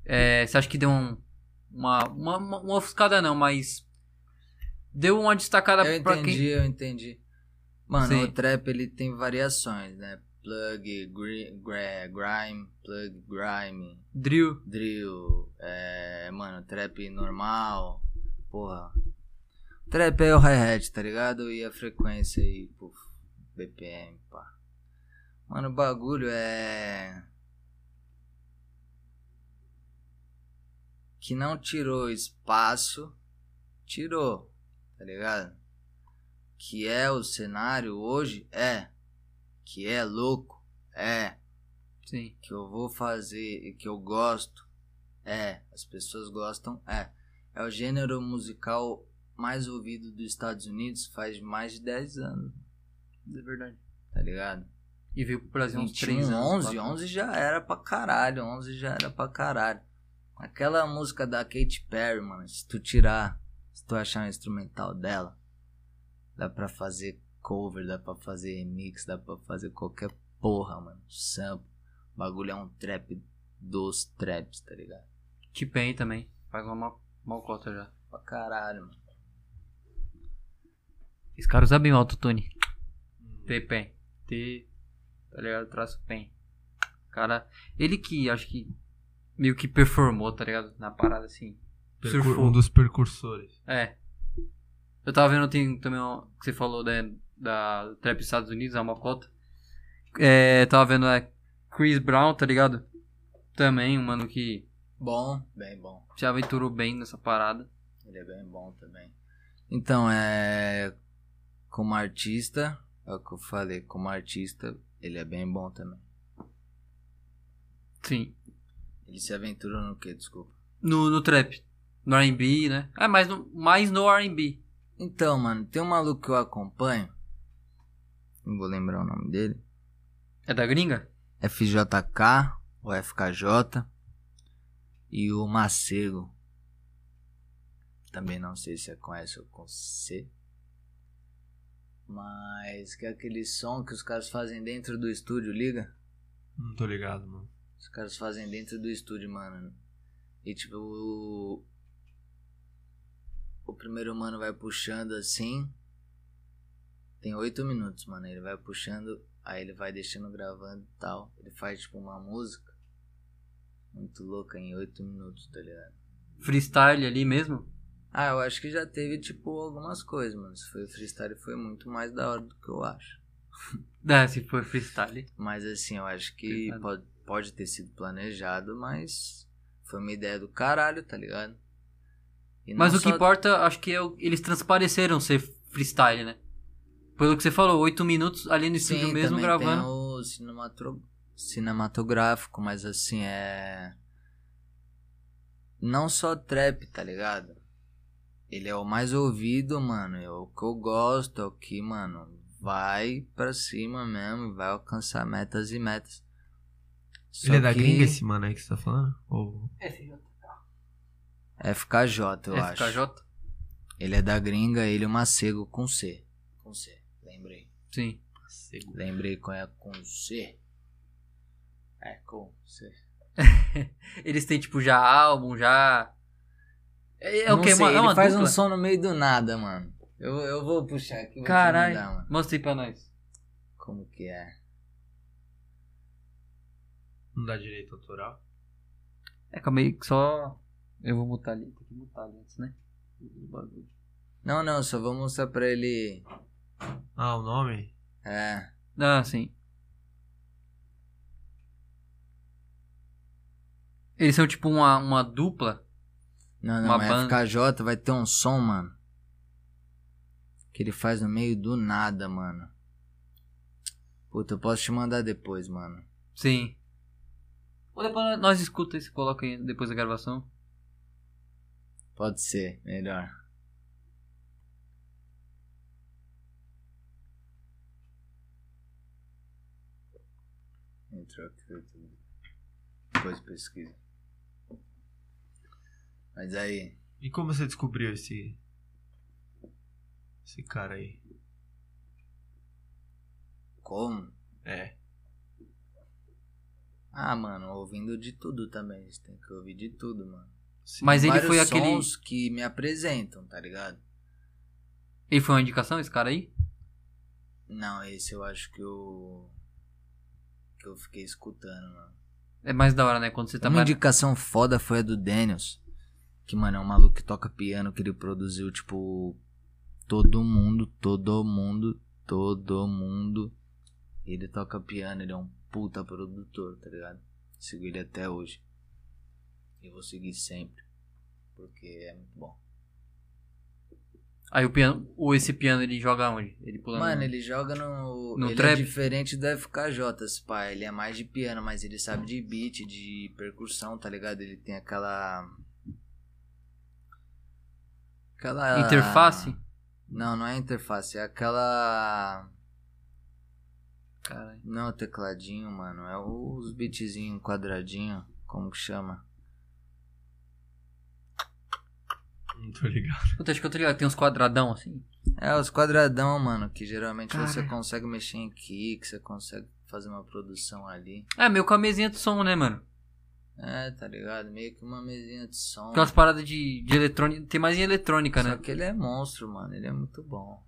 É, você acha que deu um, uma, uma, uma, ofuscada não, mas... Deu uma destacada Eu pra entendi, quem... eu entendi. Mano, Sim. o trap ele tem variações, né? Plug, gri, grime, plug, grime, Drill. drill, é, mano, trap normal, porra. Trap é o hi-hat, tá ligado? E a frequência aí, pô, BPM, pá. Mano, o bagulho é. Que não tirou espaço, tirou, tá ligado? Que é o cenário hoje, é. Que é louco, é. Sim. Que eu vou fazer e que eu gosto, é. As pessoas gostam, é. É o gênero musical mais ouvido dos Estados Unidos faz mais de 10 anos, É verdade. tá ligado? E veio pro Brasil uns 21, 3 anos. 11, quatro. 11 já era pra caralho, 11 já era pra caralho. Aquela música da Katy Perry, mano, se tu tirar, se tu achar um instrumental dela, dá pra fazer cover, dá pra fazer remix, dá pra fazer qualquer porra, mano. Sample. O bagulho é um trap dos traps, tá ligado? T-Pain também. Faz uma mal- malcota já. Pra caralho, mano. Esse cara usa bem o autotune. T-Pain. T. Tá ligado? Traço Pain. Cara, ele que acho que meio que performou, tá ligado? Na parada assim. Percur- Surfou. Um dos percursores. É. Eu tava vendo tem também uma, que você falou da, da Trap Estados Unidos, a Mocota. É, tava vendo é, Chris Brown, tá ligado? Também, um mano que Bom, bem bom. se aventurou bem nessa parada. Ele é bem bom também. Então, é. Como artista, é o que eu falei, como artista, ele é bem bom também. Sim. Ele se aventurou no que, desculpa? No, no trap. No R&B, né? É, mais no, mais no R&B. Então, mano, tem um maluco que eu acompanho. Não vou lembrar o nome dele. É da gringa? FJK, ou FKJ. E o Macego. Também não sei se você conhece ou com C. Mas que é aquele som que os caras fazem dentro do estúdio, liga? Não tô ligado, mano. Os caras fazem dentro do estúdio, mano. E tipo, o, o primeiro mano vai puxando assim. Tem oito minutos, mano. Ele vai puxando, aí ele vai deixando gravando e tal. Ele faz tipo uma música muito louca em oito minutos, tá ligado? Freestyle ali mesmo? Ah, eu acho que já teve tipo algumas coisas, mano. Se foi freestyle foi muito mais da hora do que eu acho. É, se for freestyle. Mas assim, eu acho que Verdade. pode, pode ter sido planejado, mas foi uma ideia do caralho, tá ligado? Mas o que importa, acho que é o- eles transpareceram ser freestyle, né? Pelo que você falou, oito minutos ali no estúdio Sim, mesmo gravando. Tem o cinematro- cinematográfico, mas assim, é. Não só trap, tá ligado? Ele é o mais ouvido, mano. É o que eu gosto, é o que, mano, vai pra cima mesmo, vai alcançar metas e metas. Só Ele é da que- gringa esse mano aí que você tá falando? Ou... FKJ, eu acho. FKJ? Ele é da gringa, ele é o Macego com C. Com C, lembrei. Sim. Lembrei qual é com C. É com C. Eles têm, tipo, já álbum, já. É, é o que? sei, É ele uma faz dupla? um som no meio do nada, mano. Eu, eu vou puxar aqui, Caralho. mano. Mostra aí pra nós. Como que é? Não dá direito autoral? É, calma aí, que só. Eu vou mutar ali. Tem que mutar ali antes, né? O bagulho. Não, não, só vou mostrar pra ele. Ah, o nome? É. Ah, sim. Eles são tipo uma, uma dupla. Não, não, Uma banda. FKJ vai ter um som, mano. Que ele faz no meio do nada, mano. Puta, eu posso te mandar depois, mano. Sim. Ou depois nós escuta e você coloca aí depois da gravação. Pode ser, melhor. Entrou aqui. Depois pesquisa. Mas aí, E como você descobriu esse. Esse cara aí? como? É. Ah, mano, ouvindo de tudo também. Você tem que ouvir de tudo, mano. Sim. Mas ele foi aquele. sons que me apresentam, tá ligado? Ele foi uma indicação, esse cara aí? Não, esse eu acho que eu. Que eu fiquei escutando, mano. É mais da hora, né? Quando você tá Uma mais. indicação foda foi a do Daniels. Que, mano, é um maluco que toca piano, que ele produziu, tipo, todo mundo, todo mundo, todo mundo. Ele toca piano, ele é um puta produtor, tá ligado? Sigo ele até hoje. E vou seguir sempre. Porque é muito bom. Aí o piano, ou esse piano ele joga onde? Ele pula Mano, no... ele joga no. No ele trap? é diferente do FKJ, esse pai. Ele é mais de piano, mas ele sabe de beat, de percussão, tá ligado? Ele tem aquela. Aquela. Interface? Não, não é interface, é aquela. Caralho. Não, o tecladinho, mano. É os beatzinhos quadradinho. Como que chama? Não tô ligado. Puta, acho que eu tô ligado. Tem uns quadradão assim. É, os quadradão, mano, que geralmente você Caralho. consegue mexer em kick, você consegue fazer uma produção ali. É, meio com a mesinha de som, né, mano? É, tá ligado? Meio que uma mesinha de som. Aquelas paradas de, de eletrônica. Tem mais em eletrônica, Só né? que ele é monstro, mano. Ele é muito bom.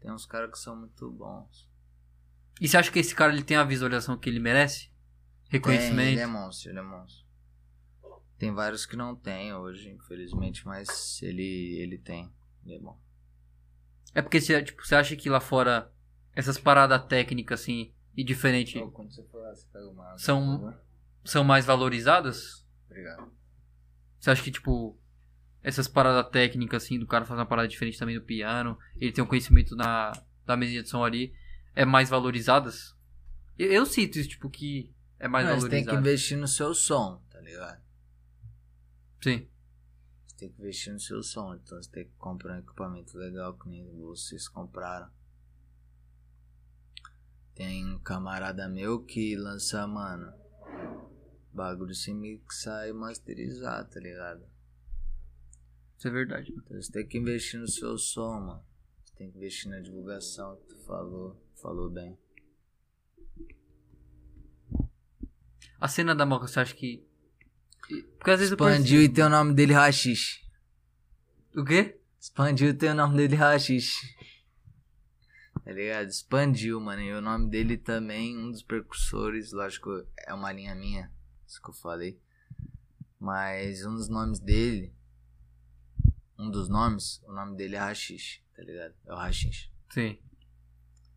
Tem uns caras que são muito bons. E você acha que esse cara ele tem a visualização que ele merece? Tem, Reconhecimento? ele é monstro, ele é monstro. Tem vários que não tem hoje, infelizmente, mas ele, ele tem. Ele é bom. É porque você, tipo, você acha que lá fora essas paradas técnicas assim e diferente Ô, quando você for lá, você pega uma água, São-? São mais valorizadas? Obrigado. Você acha que, tipo, essas paradas técnicas, assim, do cara fazer uma parada diferente também do piano, ele tem um conhecimento na, da mesinha de som ali, é mais valorizadas? Eu, eu sinto isso, tipo, que é mais Mas tem que valorizado. investir no seu som, tá ligado? Sim. Você tem que investir no seu som. Então você tem que comprar um equipamento legal que nem vocês compraram. Tem um camarada meu que lança, mano, bagulho sem mixar e masterizar, tá ligado? Isso é verdade. Então você tem que investir no seu som, mano. Você tem que investir na divulgação que tu falou. Falou bem. A cena da moca, você acha que... Porque às vezes Expandiu eu e tem o nome dele percebo... O quê? Expandiu e tem o nome dele Rachixe. Tá ligado? Expandiu, mano. E o nome dele também, um dos percussores, lógico, é uma linha minha. Isso que eu falei. Mas um dos nomes dele. Um dos nomes, o nome dele é Rachixe, tá ligado? É o Rachixe. Sim.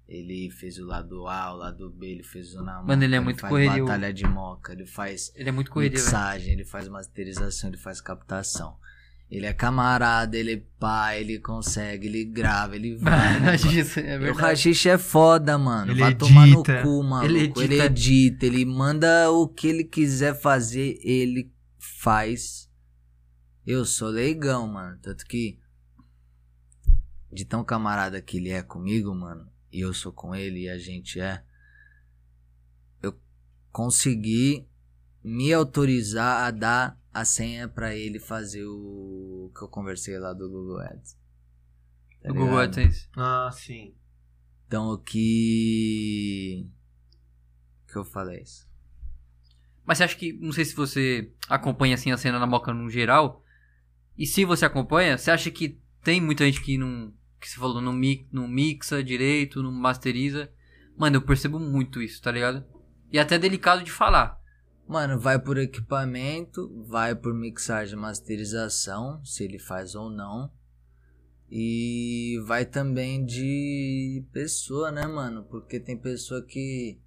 Ele fez o lado A, o lado B, ele fez o na Mano, ele é muito faz correria, o- batalha de moca, ele faz Ele é muito mixagem, ele faz masterização, ele faz captação. Ele é camarada, ele é pai, ele consegue, ele grava, ele vai. Isso é o. Rachixe é foda, mano. Ele Vai tomar no edita. cu, mano. Ele edita. edita. ele edita, ele manda o que ele quiser fazer, ele faz. Eu sou leigão, mano. Tanto que. De tão camarada que ele é comigo, mano. E eu sou com ele e a gente é. Eu consegui me autorizar a dar a senha pra ele fazer o que eu conversei lá do Google Ads. Tá O Google ligado? AdSense. Ah, sim. Então o que. que eu falei isso? Mas você acha que, não sei se você acompanha assim a cena na Moca no geral, e se você acompanha, você acha que tem muita gente que não, que você falou, não, mi, não mixa direito, não masteriza? Mano, eu percebo muito isso, tá ligado? E até é delicado de falar. Mano, vai por equipamento, vai por mixagem e masterização, se ele faz ou não. E vai também de pessoa, né, mano? Porque tem pessoa que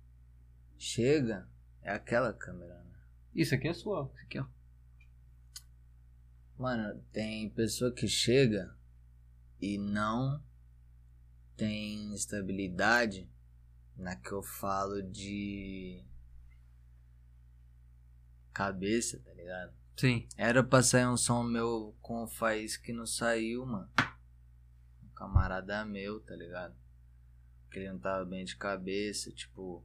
chega, é aquela câmera, né? Isso aqui é sua, isso aqui, ó. Mano, tem pessoa que chega e não tem estabilidade na que eu falo de cabeça, tá ligado? Sim. Era pra sair um som meu com o Faísca que não saiu, mano. Um camarada meu, tá ligado? Que ele não tava bem de cabeça, tipo,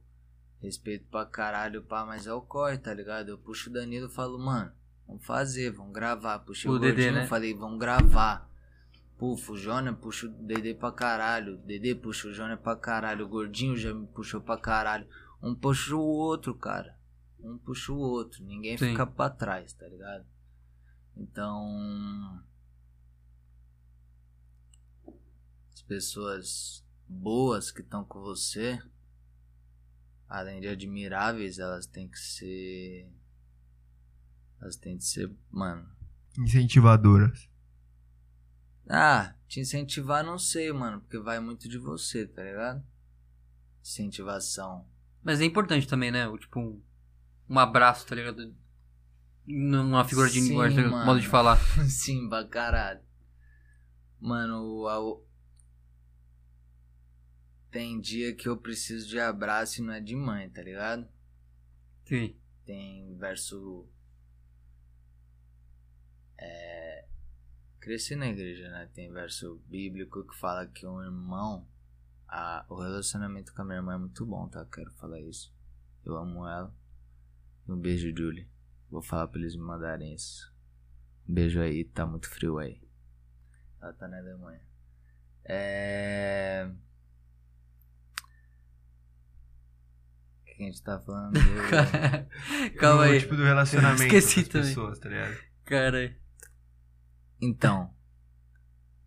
respeito pra caralho, pá, mas é o corre, tá ligado? Eu puxo o Danilo e falo, mano, vamos fazer, vamos gravar. Puxei o, O Dedê, Gordinho, né? falei, vamos gravar. Pufo, o Jônia puxa o Dedê pra caralho. O Dedê puxa o Jônia pra caralho. O Gordinho já me puxou pra caralho. Um puxa o outro, cara. Um puxa o outro. Ninguém Sim. fica pra trás, tá ligado? Então. As pessoas boas que estão com você, além de admiráveis, elas têm que ser. Elas têm que ser, mano. Incentivadoras. Ah, Te incentivar, não sei, mano, porque vai muito de você, tá ligado? Incentivação. Mas é importante também, né? O, tipo, um, abraço, tá ligado? Numa figura de Sim, linguagem, tá mano. modo de falar. Sim, pra caralho. Mano, tem dia que eu preciso de abraço e não é de mãe, tá ligado? Sim. Tem verso. É. Cresci na igreja, né? Tem verso bíblico que fala que um irmão. A, o relacionamento com a minha irmã é muito bom, tá? Quero falar isso. Eu amo ela. Um beijo, Julie. Vou falar pra eles me mandarem isso. Um beijo aí, tá muito frio aí. Ela tá na Alemanha. É. O que a gente tá falando? Calma o aí. tipo do relacionamento Esqueci das também. pessoas, tá ligado? Cara, Então,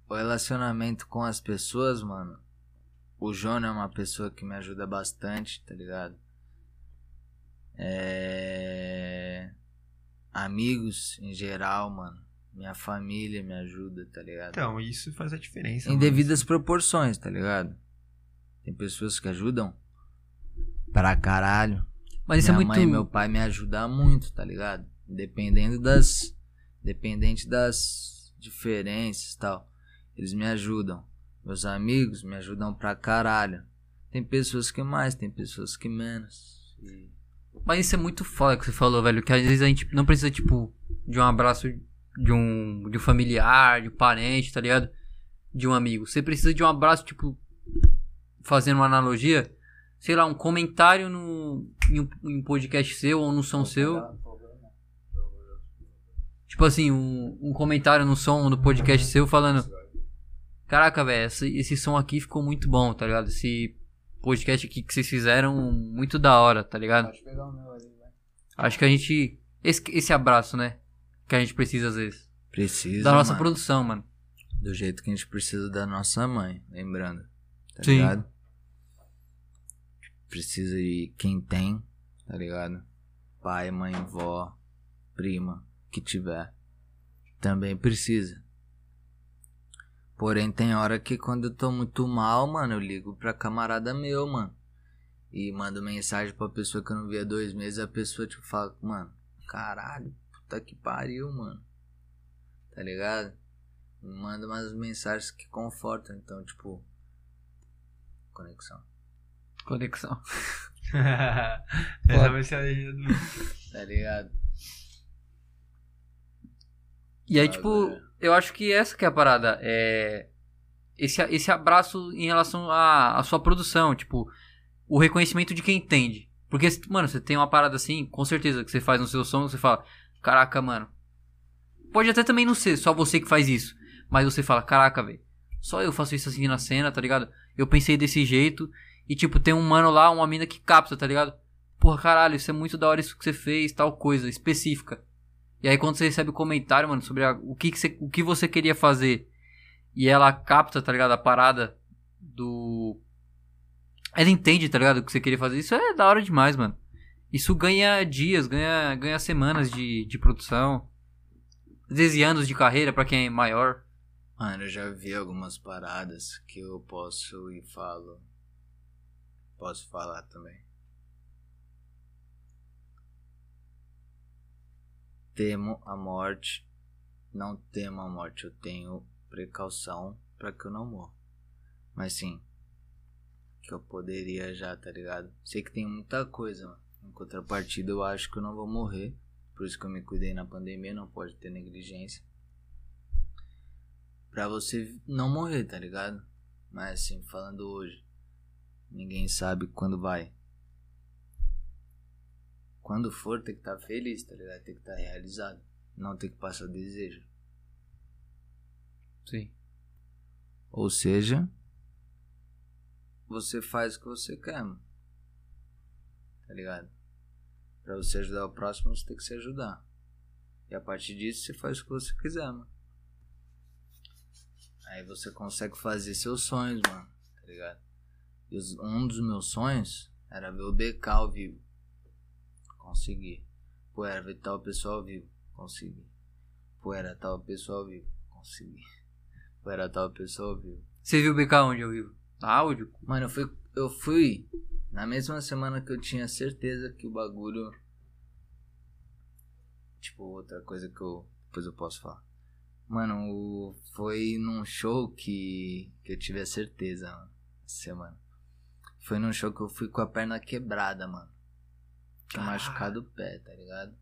o relacionamento com as pessoas, mano. O João é uma pessoa que me ajuda bastante, tá ligado? É. Amigos em geral, mano. Minha família me ajuda, tá ligado? Então, isso faz a diferença. em mano. devidas proporções, tá ligado? Tem pessoas que ajudam pra caralho. mas isso minha é muito. mãe e meu pai me ajudam muito, tá ligado? Dependendo das. Dependente das diferenças e tal. Eles me ajudam. Meus amigos me ajudam pra caralho. Tem pessoas que mais, tem pessoas que menos. E- Mas isso é muito foda que você falou, velho. Que às vezes a gente não precisa, tipo, de um abraço de um, de um familiar, de um parente, tá ligado? De um amigo. Você precisa de um abraço, tipo, fazendo uma analogia, sei lá, um comentário no, em, um, em um podcast seu ou no som seu. Tipo assim, um, um comentário no som do podcast seu falando: Caraca, velho, esse, esse som aqui ficou muito bom, tá ligado? Esse podcast aqui que vocês fizeram, muito da hora, tá ligado? Pode pegar o meu ali, vai. Acho que a gente. Esse, esse abraço, né? Que a gente precisa às vezes. Precisa. da nossa mano. produção, mano. Do jeito que a gente precisa da nossa mãe, lembrando. Tá Sim. ligado? Precisa de quem tem, tá ligado? Pai, mãe, vó, prima, que tiver. Também precisa. Porém, tem hora que quando eu tô muito mal, mano, eu ligo pra camarada meu, mano. E mando mensagem pra pessoa que eu não via dois meses. A pessoa, tipo, fala, mano, caralho, puta que pariu, mano. Tá ligado? Me manda umas mensagens que confortam. Então, tipo, conexão. Conexão. Essa vai ser a legenda do. Tá ligado? E aí, Ah, tipo, velho. eu acho que essa que é a parada. É. Esse, esse abraço em relação à, à sua produção, tipo, o reconhecimento de quem entende. Porque, mano, você tem uma parada assim, com certeza, que você faz no seu som, você fala, caraca, mano. Pode até também não ser só você que faz isso. Mas você fala, caraca, velho. Só eu faço isso assim na cena, tá ligado? Eu pensei desse jeito. E, tipo, tem um mano lá, uma mina que capta, tá ligado? Porra, caralho, isso é muito da hora isso que você fez, tal coisa, específica. E aí quando você recebe o comentário, mano, sobre a- o, que, que, você, o que você queria fazer. E ela capta, tá ligado? A parada do. Ela entende, tá ligado? O que você queria fazer. Isso é da hora demais, mano. Isso ganha dias, ganha, ganha semanas de, de produção. Às vezes anos de carreira pra quem é maior. Mano, eu já vi algumas paradas que eu posso e falo. Posso falar também. Temo a morte. Não temo a morte, eu tenho precaução pra que eu não morra. Mas sim, que eu poderia já, tá ligado? Sei que tem muita coisa, mano. Em contrapartida, eu acho que eu não vou morrer. Por isso que eu me cuidei na pandemia, não pode ter negligência. Pra você não morrer, tá ligado? Mas assim, falando hoje, ninguém sabe quando vai. Quando for, tem que estar feliz, tá ligado? Tem que estar realizado. Não tem que passar desejo. Sim. Ou seja, você faz o que você quer, mano. Tá ligado? Pra você ajudar o próximo, você tem que se ajudar. E a partir disso, você faz o que você quiser, mano. Aí você consegue fazer seus sonhos, mano. Tá ligado? E um dos meus sonhos era ver o ao vivo. Consegui. Pô, era ver tal pessoa ao vivo. Consegui. Pô, era tal pessoa ao vivo. Consegui. Era tal pessoa ao vivo. Você viu o BK onde eu vivo? Áudio? Mano, eu fui, eu fui na mesma semana que eu tinha certeza que o bagulho. Tipo, outra coisa que eu. Depois eu posso falar. Mano, o- foi num show que, que eu tive a certeza, mano, essa semana. Foi num show que eu fui com a perna quebrada, mano. Tinha Caralho. machucado o pé, tá ligado?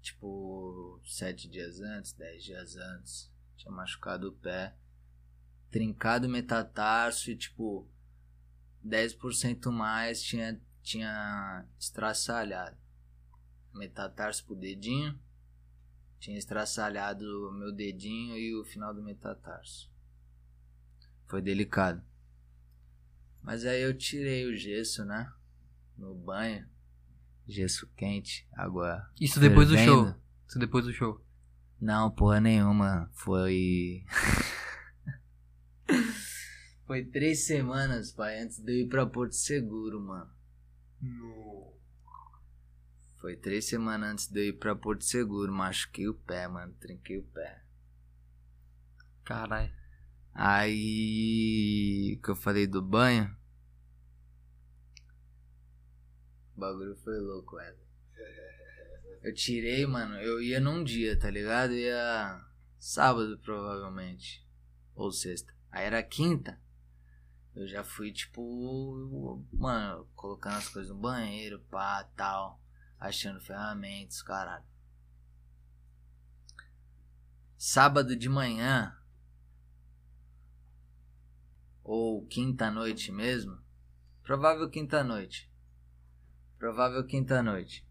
Tipo, sete dias antes, dez dias antes. Tinha machucado o pé. Trincado o metatarso e, tipo, 10% mais tinha, tinha estraçalhado. Metatarso pro dedinho. Tinha estraçalhado o meu dedinho e o final do metatarso. Foi delicado. Mas aí eu tirei o gesso, né? No banho. Gesso quente, água. Isso depois do fervendo. show. Isso depois do show. Não, porra nenhuma. Foi. Foi três semanas, pai, antes de eu ir pra Porto Seguro, mano. No... Foi três semanas antes de eu ir pra Porto Seguro. Machuquei o pé, mano. Trinquei o pé. Caralho. Aí. O que eu falei do banho? O bagulho foi louco, velho. Eu tirei, mano. Eu ia num dia, tá ligado? Ia sábado, provavelmente. Ou sexta. Aí era quinta. Eu já fui, tipo. Mano, colocando as coisas no banheiro, pá, tal. Achando ferramentas, caralho. Sábado de manhã. Ou quinta noite mesmo. Provável quinta noite. Provável quinta noite.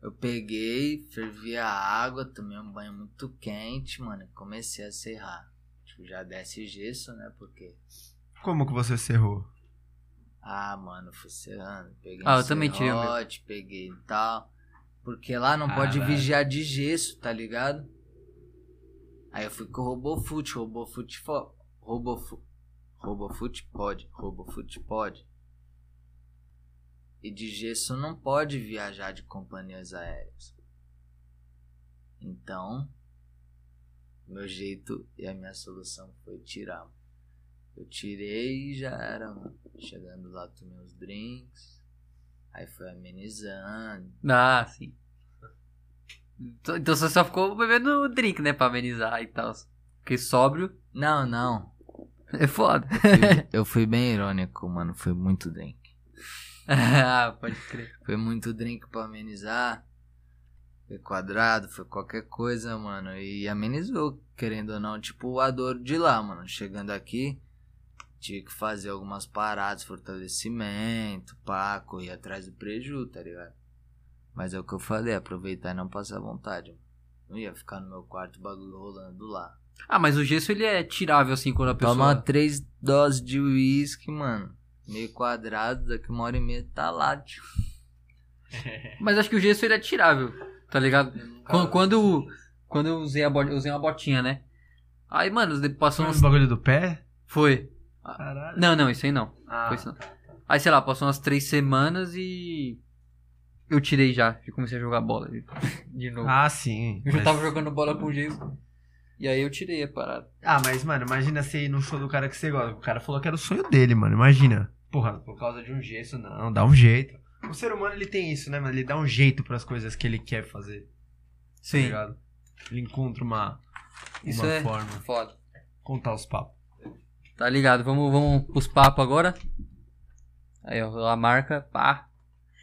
Eu peguei, fervi a água, tomei um banho muito quente, mano. e Comecei a serrar. Tipo, já desce gesso, né? Porque. Como que você cerrou? Ah, mano, fui serrando. Peguei Ah, um eu também tirei o meu. peguei e tal. Porque lá não pode Caralho. vigiar de gesso, tá ligado? Aí eu fui com o Robofoot, Robofoot fo... Robofoot. Robofoot pode, Robofoot pode. E de gesso não pode viajar de companhias aéreas. Então, meu jeito e a minha solução foi tirar. Eu tirei e já era, mano. Chegando lá, tomei uns drinks. Aí foi amenizando. Ah, sim. Então então você só ficou bebendo drink, né? Pra amenizar e tal. Porque sóbrio Não, não. é foda. Fui- eu fui bem irônico, mano. Foi muito drink. ah, pode crer. Foi muito drink pra amenizar. Foi quadrado, foi qualquer coisa, mano. E amenizou, querendo ou não. Tipo, a dor de lá, mano. Chegando aqui, tive que fazer algumas paradas, fortalecimento, pá, correr atrás do preju, tá ligado? Mas é o que eu falei, aproveitar e não passar vontade. Mano. Não ia ficar no meu quarto o bagulho rolando lá. Ah, mas o gesso ele é tirável assim quando a pessoa. Toma três doses de uísque, mano. Meio quadrado, daqui uma hora e meia tá lá, tio. Mas acho que o gesso ele é tirável, tá ligado? Quando, quando, quando eu usei, a bo- eu usei uma botinha, né? Aí, mano, de- passou Foi uns. uns bagulho do pé? Foi. Caralho. Não, não, isso aí não. Ah, Foi isso não. Aí, sei lá, passou umas três semanas e. Eu tirei já. E comecei a jogar bola de, de novo. ah sim. eu já Mas- tava jogando bola com gesso. E aí eu tirei a parada. Ah, mas, mano, imagina você ir no show do cara que você gosta. O cara falou que era o sonho dele, mano. Imagina. Porra, por causa de um gesso, não. Dá um jeito. O ser humano, ele tem isso, né, mano? Ele dá um jeito pras coisas que ele quer fazer. Tá Sim. ligado? Ele encontra uma, Isso uma é forma. foda. Contar os papos. Tá ligado? Vamos, vamos pros papos agora. Aí, ó, a marca, pá.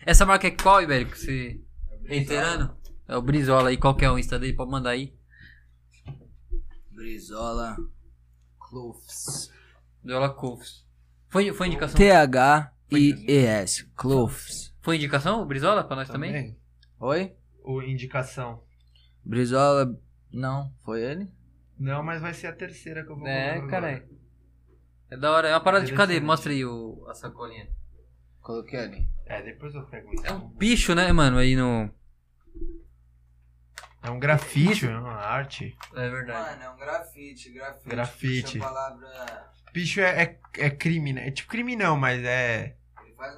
Essa marca é qual? Que você. Reiterando? É o Brizola aí, qual que é o Insta dele? Pode mandar aí. Brizola Cloves. Brizola Couves. Foi, foi indicação? T-H-I-E-S. Cloves. Foi indicação, o Brizola, pra nós também? Oi? Ou indicação. Brizola. Não, foi ele? Não, mas vai ser a terceira que eu vou É, colocar cara. agora. É da hora. É uma parada de cadê? Mostra aí o, a sacolinha. Coloquei ali. É, depois eu pego isso. É um bicho, né, mano? Aí no. É um grafite, é uma arte. É verdade. Mano, é um grafite, grafite. Grafite. Puxa a palavra. Bicho é, é, é crime, né? É tipo crime não, mas é.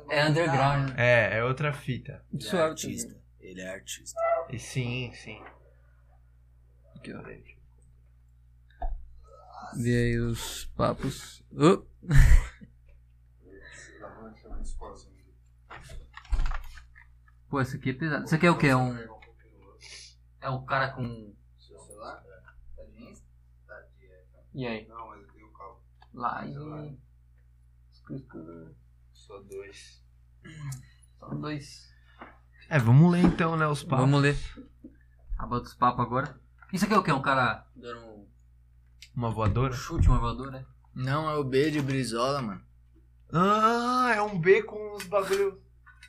É underground. É, é outra fita. Ele é Suave artista. Ele é artista. E sim, sim. Aqui, ó. Vê aí os papos. Oh, Pô, esse aqui é pesado. Isso aqui é o que? É um. É um cara com. Seu celular? Tá de Insta? Tá de. E aí? Não, eu tenho calma. Live. Só dois. São dois. É, vamos ler então, né, os papos. Vamos ler. Abota os papos agora. Isso aqui é o que? Um cara dando um Uma voadora? chute, uma voadora, né? Não, é o B de Brizola, mano. Ah, é um B com os bagulho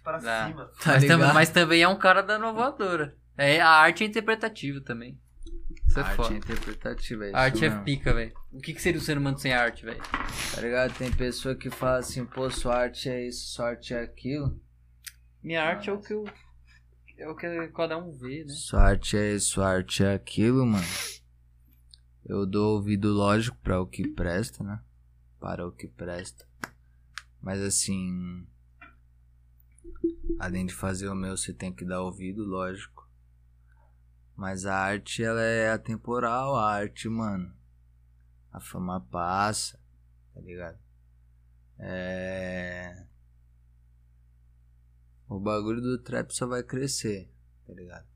pra Ah. cima. Tá mas, também, mas também é um cara dando uma voadora. É, a arte é interpretativa também. Isso é arte foda. é interpretativa, é isso arte é mesmo. pica, velho. O que, que seria o ser humano sem arte, velho? Tá ligado? Tem pessoa que fala assim, pô, sua arte é isso, sua arte é aquilo. Minha arte é o que eu. É o que cada um vê, né? Sua arte é isso, sua arte é aquilo, mano. Eu dou ouvido lógico pra o que presta, né? Para o que presta. Mas assim. Além de fazer o meu, você tem que dar ouvido, lógico. Mas a arte, ela é atemporal, a arte, mano. A fama passa, tá ligado? É. O bagulho do trap só vai crescer, tá ligado?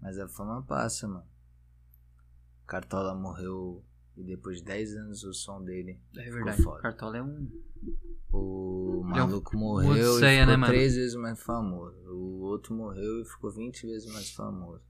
Mas a fama passa, mano. Cartola morreu e depois de 10 anos o som dele É ficou verdade. Cartola é um. O é um maluco morreu e Odisseia, ficou né, mano? três vezes mais famoso. O outro morreu e ficou 20 vezes mais famoso.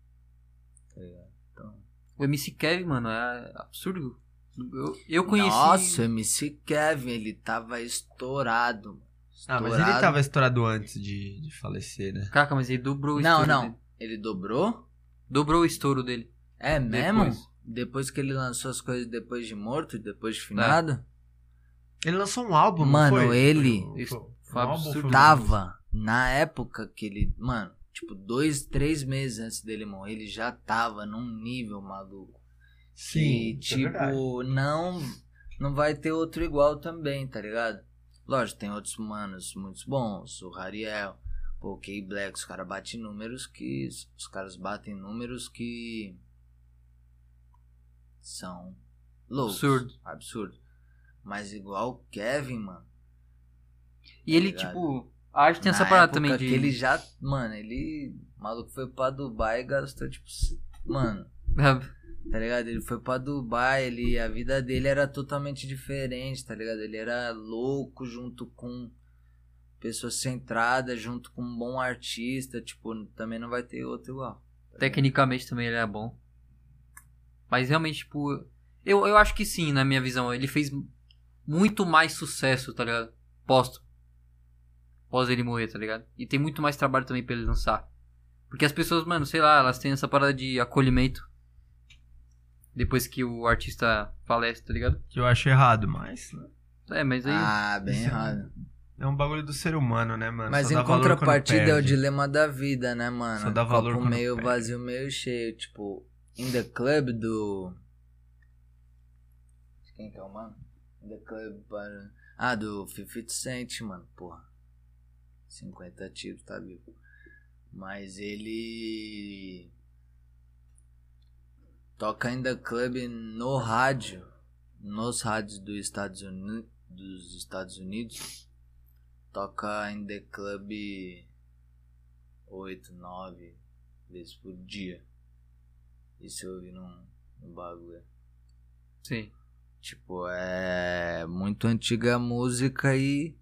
Tá ligado? Então... O MC Kevin, mano, é absurdo. Eu, eu conheci. Nossa, o MC Kevin, ele tava estourado. mano. Ah, mas ele tava estourado antes de, de falecer, né? Caraca, mas ele dobrou o Não, estouro não. dele. Ele dobrou? Dobrou o estouro dele. É mesmo? Depois. Depois, que ele lançou as coisas depois de morto, depois de finado? Ele lançou um álbum, não Mano, foi? ele Foi- Isso foi- foi um álbum, absurdo. foi um- Tava na época que ele. Mano, tipo, dois, três meses antes dele morrer, ele já tava num nível maluco. Sim, que, isso é tipo, não. Não vai ter outro igual também, tá ligado? Lógico, tem outros manos muito bons, o Rariel, o K-Black, os caras batem números que. Os caras batem números que. São loucos. Absurdo. Absurdo. Mas igual o Kevin, mano. E ele, ligado? tipo. A arte tem essa parada também de. Que ele já. Mano, ele. O maluco foi pra Dubai e gastou, tipo. Mano, tá ligado? Ele foi pra Dubai, ele, a vida dele era totalmente diferente, tá ligado? Ele era louco junto com pessoa centrada, junto com um bom artista, tipo, também não vai ter outro igual. Tecnicamente também ele é bom. Mas realmente, tipo. Eu, eu acho que sim, na minha visão. Ele fez muito mais sucesso, tá ligado? Posto. Pós ele morrer, tá ligado? E tem muito mais trabalho também pra ele lançar. Porque as pessoas, mano, sei lá, elas têm essa parada de acolhimento. Depois que o artista falece, tá ligado? Que eu acho errado, mas. né? É, mas aí. Ah, bem é- errado. É um bagulho do ser humano, né, mano? Mas Só em contrapartida é o dilema da vida, né, mano? Só dá valor Copo meio perde. vazio, meio cheio. Tipo, In The Club do... Quem que é o mano? In The Club para... Ah, do 50 Cent, mano. Porra. 50 tiros, tá vivo. Mas ele... Toca In The Club no rádio. Nos rádios dos Estados, Uni... dos Estados Unidos toca em The Club 8, 9 vezes por dia. Isso eu vi num, num bagulho. Sim. Tipo, é muito antiga a música e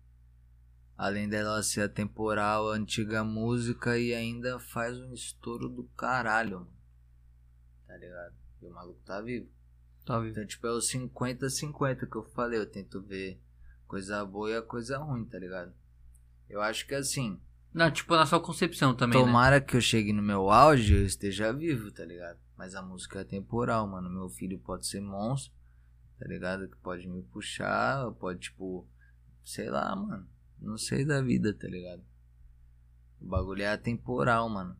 além dela ser atemporal, antiga música e ainda faz um estouro do caralho, mano. Tá ligado? E o maluco tá vivo. Tá vivo. Então, tipo, é o 50-50 que eu falei. Eu tento ver coisa boa e a coisa ruim, tá ligado? Eu acho que assim, Não, tipo, na sua concepção também. né? tomara que eu chegue no meu auge e eu esteja vivo, tá ligado? Mas a música é temporal, mano. Meu filho pode ser monstro, tá ligado? Que pode me puxar, pode, tipo, sei lá, mano. Não sei da vida, tá ligado? O bagulho é atemporal, mano.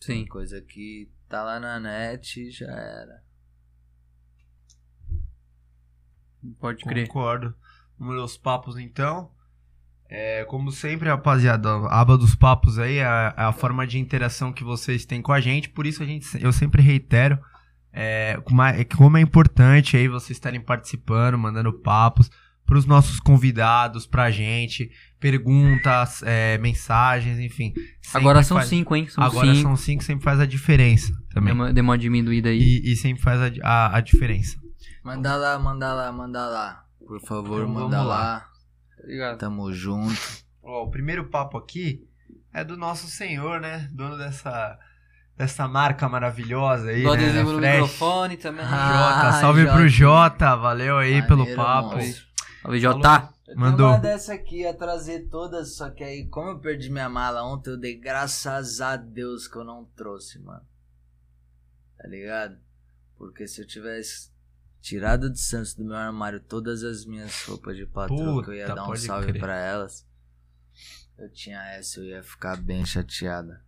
Sim. Tem coisa que tá lá na net e já era. Pode crer. Concordo. Vamos ler os papos então. É, como sempre, rapaziada, a aba dos papos aí é a, é a forma de interação que vocês têm com a gente. Por isso a gente, eu sempre reitero, é, como é- como é importante aí vocês estarem participando, mandando papos pros nossos convidados, pra gente, perguntas, é, mensagens, enfim. Agora são faz- cinco, hein? São Agora cinco. são cinco, sempre faz a diferença também. Deu uma, deu uma diminuída aí. E, e sempre faz a, a, a diferença. Manda lá, manda lá, manda lá. Por favor, Então, manda lá. lá. Ligado? Tamo junto. Ó, o primeiro papo aqui é do nosso senhor, né? Dono dessa, dessa marca maravilhosa aí, Dou né? adesivo da no Fresh. microfone também. Ah, Jota, salve Jota. pro Jota, valeu aí pelo Maneiro, papo. moço. Salve, Jota. Mandou. uma dessa aqui, ia trazer todas, só que aí, como eu perdi minha mala ontem, eu dei graças a Deus que eu não trouxe, mano. Tá ligado? Porque se eu tivesse tirado de Santos do meu armário todas as minhas roupas de patrão, que eu ia dar um salve crer. pra elas, eu tinha essa, eu ia ficar bem chateada.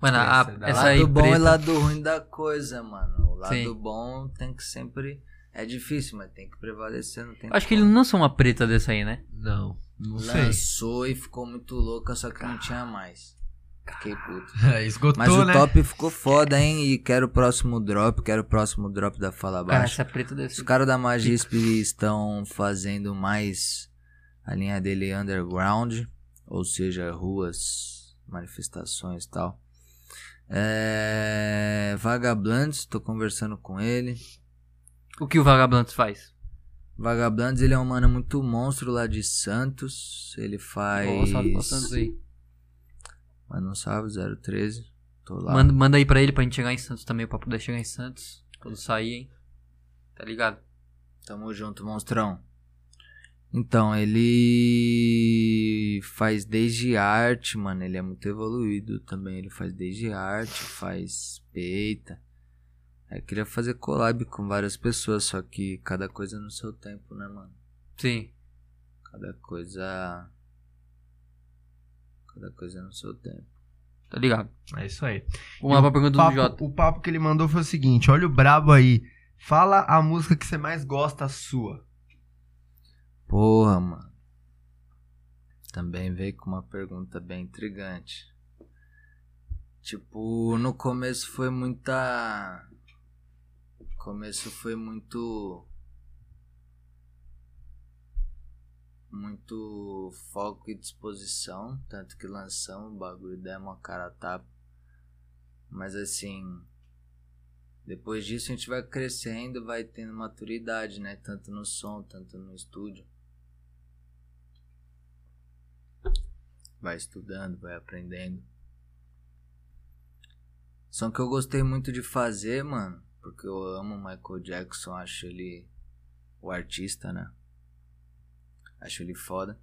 Mano, a- Essa é essa lado aí bom preta. e lado ruim da coisa, mano. O lado Sim. bom tem que sempre. É difícil, mas tem que prevalecer, não tem Acho que ele não lançou uma preta dessa aí, né? Não, não sei. Lançou e ficou muito louca, só que não tinha mais. Fiquei puto. Esgotou, Mas o né? top ficou foda, hein? E quero o próximo drop, quero o próximo drop da Fala Cara, Baixa. essa preta deve Os caras da Magisp estão fazendo mais a linha dele underground, ou seja, ruas, manifestações e tal. É... Vagablands, tô conversando com ele. O que o Vagablandos faz? Vagablands, ele é um mano muito monstro lá de Santos. Ele faz. Ó, salve pra Santos aí. Manda um salve, 013. Tô lá. Manda, manda aí pra ele pra gente chegar em Santos também, pra poder chegar em Santos. Quando sair, hein? Tá ligado? Tamo junto, monstrão. Então, ele faz desde arte, mano. Ele é muito evoluído também. Ele faz desde arte, faz peita. Eu queria fazer collab com várias pessoas, só que cada coisa no seu tempo, né, mano? Sim. Cada coisa. Cada coisa no seu tempo. Tá ligado? É isso aí. Vamos lá pra pergunta papo, do Jota. O papo que ele mandou foi o seguinte: olha o brabo aí. Fala a música que você mais gosta sua. Porra, mano. Também veio com uma pergunta bem intrigante. Tipo, no começo foi muita. Começo foi muito. Muito foco e disposição. Tanto que lançamos o bagulho, demos uma cara a tapa. Mas assim. Depois disso a gente vai crescendo, vai tendo maturidade, né? Tanto no som, tanto no estúdio. Vai estudando, vai aprendendo. Som que eu gostei muito de fazer, mano, porque eu amo Michael Jackson, acho ele o artista, né? Acho ele foda.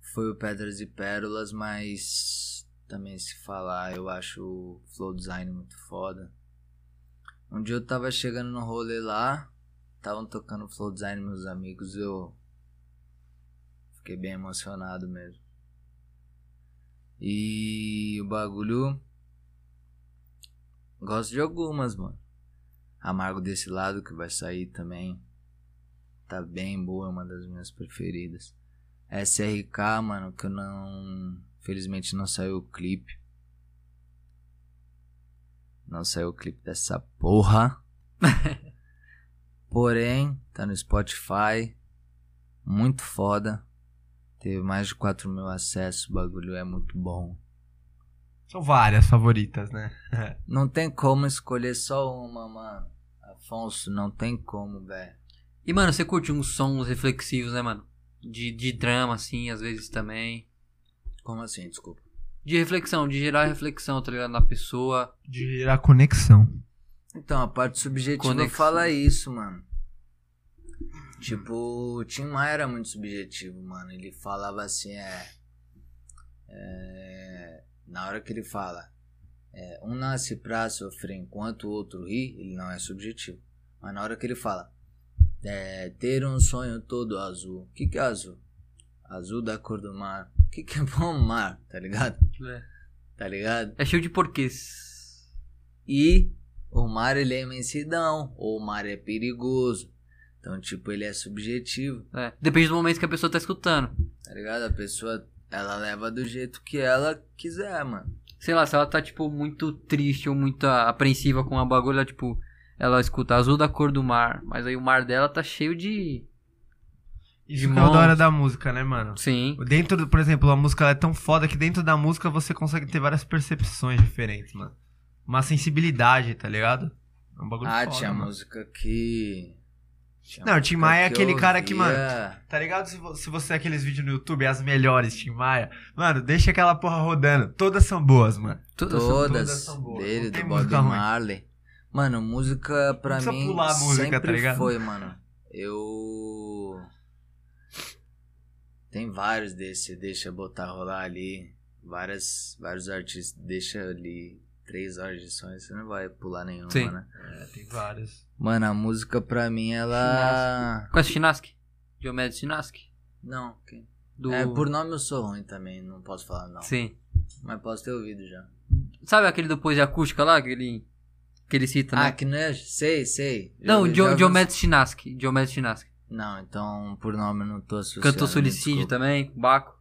Foi o Pedras e Pérolas, mas também se falar, eu acho o flow design muito foda. Um dia eu tava chegando no rolê lá, estavam tocando flow design meus amigos, eu fiquei bem emocionado mesmo. E o bagulho. Gosto de algumas, mano. Amargo desse lado que vai sair também. Tá bem boa, é uma das minhas preferidas. SRK, mano, que eu não. Felizmente não saiu o clipe. Não saiu o clipe dessa porra. Porém, tá no Spotify. Muito foda. Teve mais de 4 mil acessos. O bagulho é muito bom. São várias favoritas, né? Não tem como escolher só uma, mano. Afonso, não tem como, velho. E, mano, você curte uns sons reflexivos, né, mano? De, de drama, assim, às vezes também. Como assim, desculpa? De reflexão, de gerar reflexão, tá ligado? Na pessoa. De gerar conexão. Então, a parte subjetiva Conexão. fala isso, mano. Tipo, o Tim Maia era muito subjetivo, mano. Ele falava assim, é. é, na hora que ele fala, é, um nasce pra sofrer enquanto o outro ri, ele não é subjetivo. Mas na hora que ele fala, é, ter um sonho todo azul. O que, que é azul? Azul da cor do mar. O que, que é bom mar? Tá ligado? Tá ligado? É cheio de porquês. E o mar ele é imensidão, ou o mar é perigoso. Então, tipo, ele é subjetivo, É. Depende do momento que a pessoa tá escutando. tá ligado? A pessoa, ela leva do jeito que ela quiser, mano. Sei lá, se ela tá, tipo, muito triste ou muito apreensiva com a bagulho, ela, tipo, ela escuta azul da cor do mar, mas aí o mar dela tá cheio de. Isso De que é o da hora da música, né, mano? Sim. Dentro, por exemplo, a música ela é tão foda que dentro da música você consegue ter várias percepções diferentes, mano. Uma sensibilidade, tá ligado? É um bagulho Ah, foda, tinha mano. música que. Não, o Tim Maia é que aquele cara que, mano, Tá ligado? Se, se você aqueles vídeos no YouTube, as melhores, Tim Maia. Mano, deixa aquela porra rodando. Todas são boas, mano. Todas. todas Todas são boas, dele, do Bob ruim. Marley. Mano, música pra mim pular a música, tá sempre ligado? foi, mano. Eu. Tem vários desses, deixa botar rolar ali. Várias, vários artistas, deixa ali três horas de som, você não vai pular nenhuma, Sim. né? É, tem várias. Mano, a música pra mim, ela. Conhece o Chinaski? Diomedes Chinaski? Não, quem? Do... É, por nome eu sou ruim também, não posso falar não. Sim. Mas posso ter ouvido já. Sabe aquele do Poesia Acústica lá? Que ele, que ele cita, Ah, né? que não é. Sei, sei. Não, ouvi Diomedes Chinaski. Diomedes Chinaski. Não, então por nome eu não tô associando. Cantou me Suicídio também. Baco.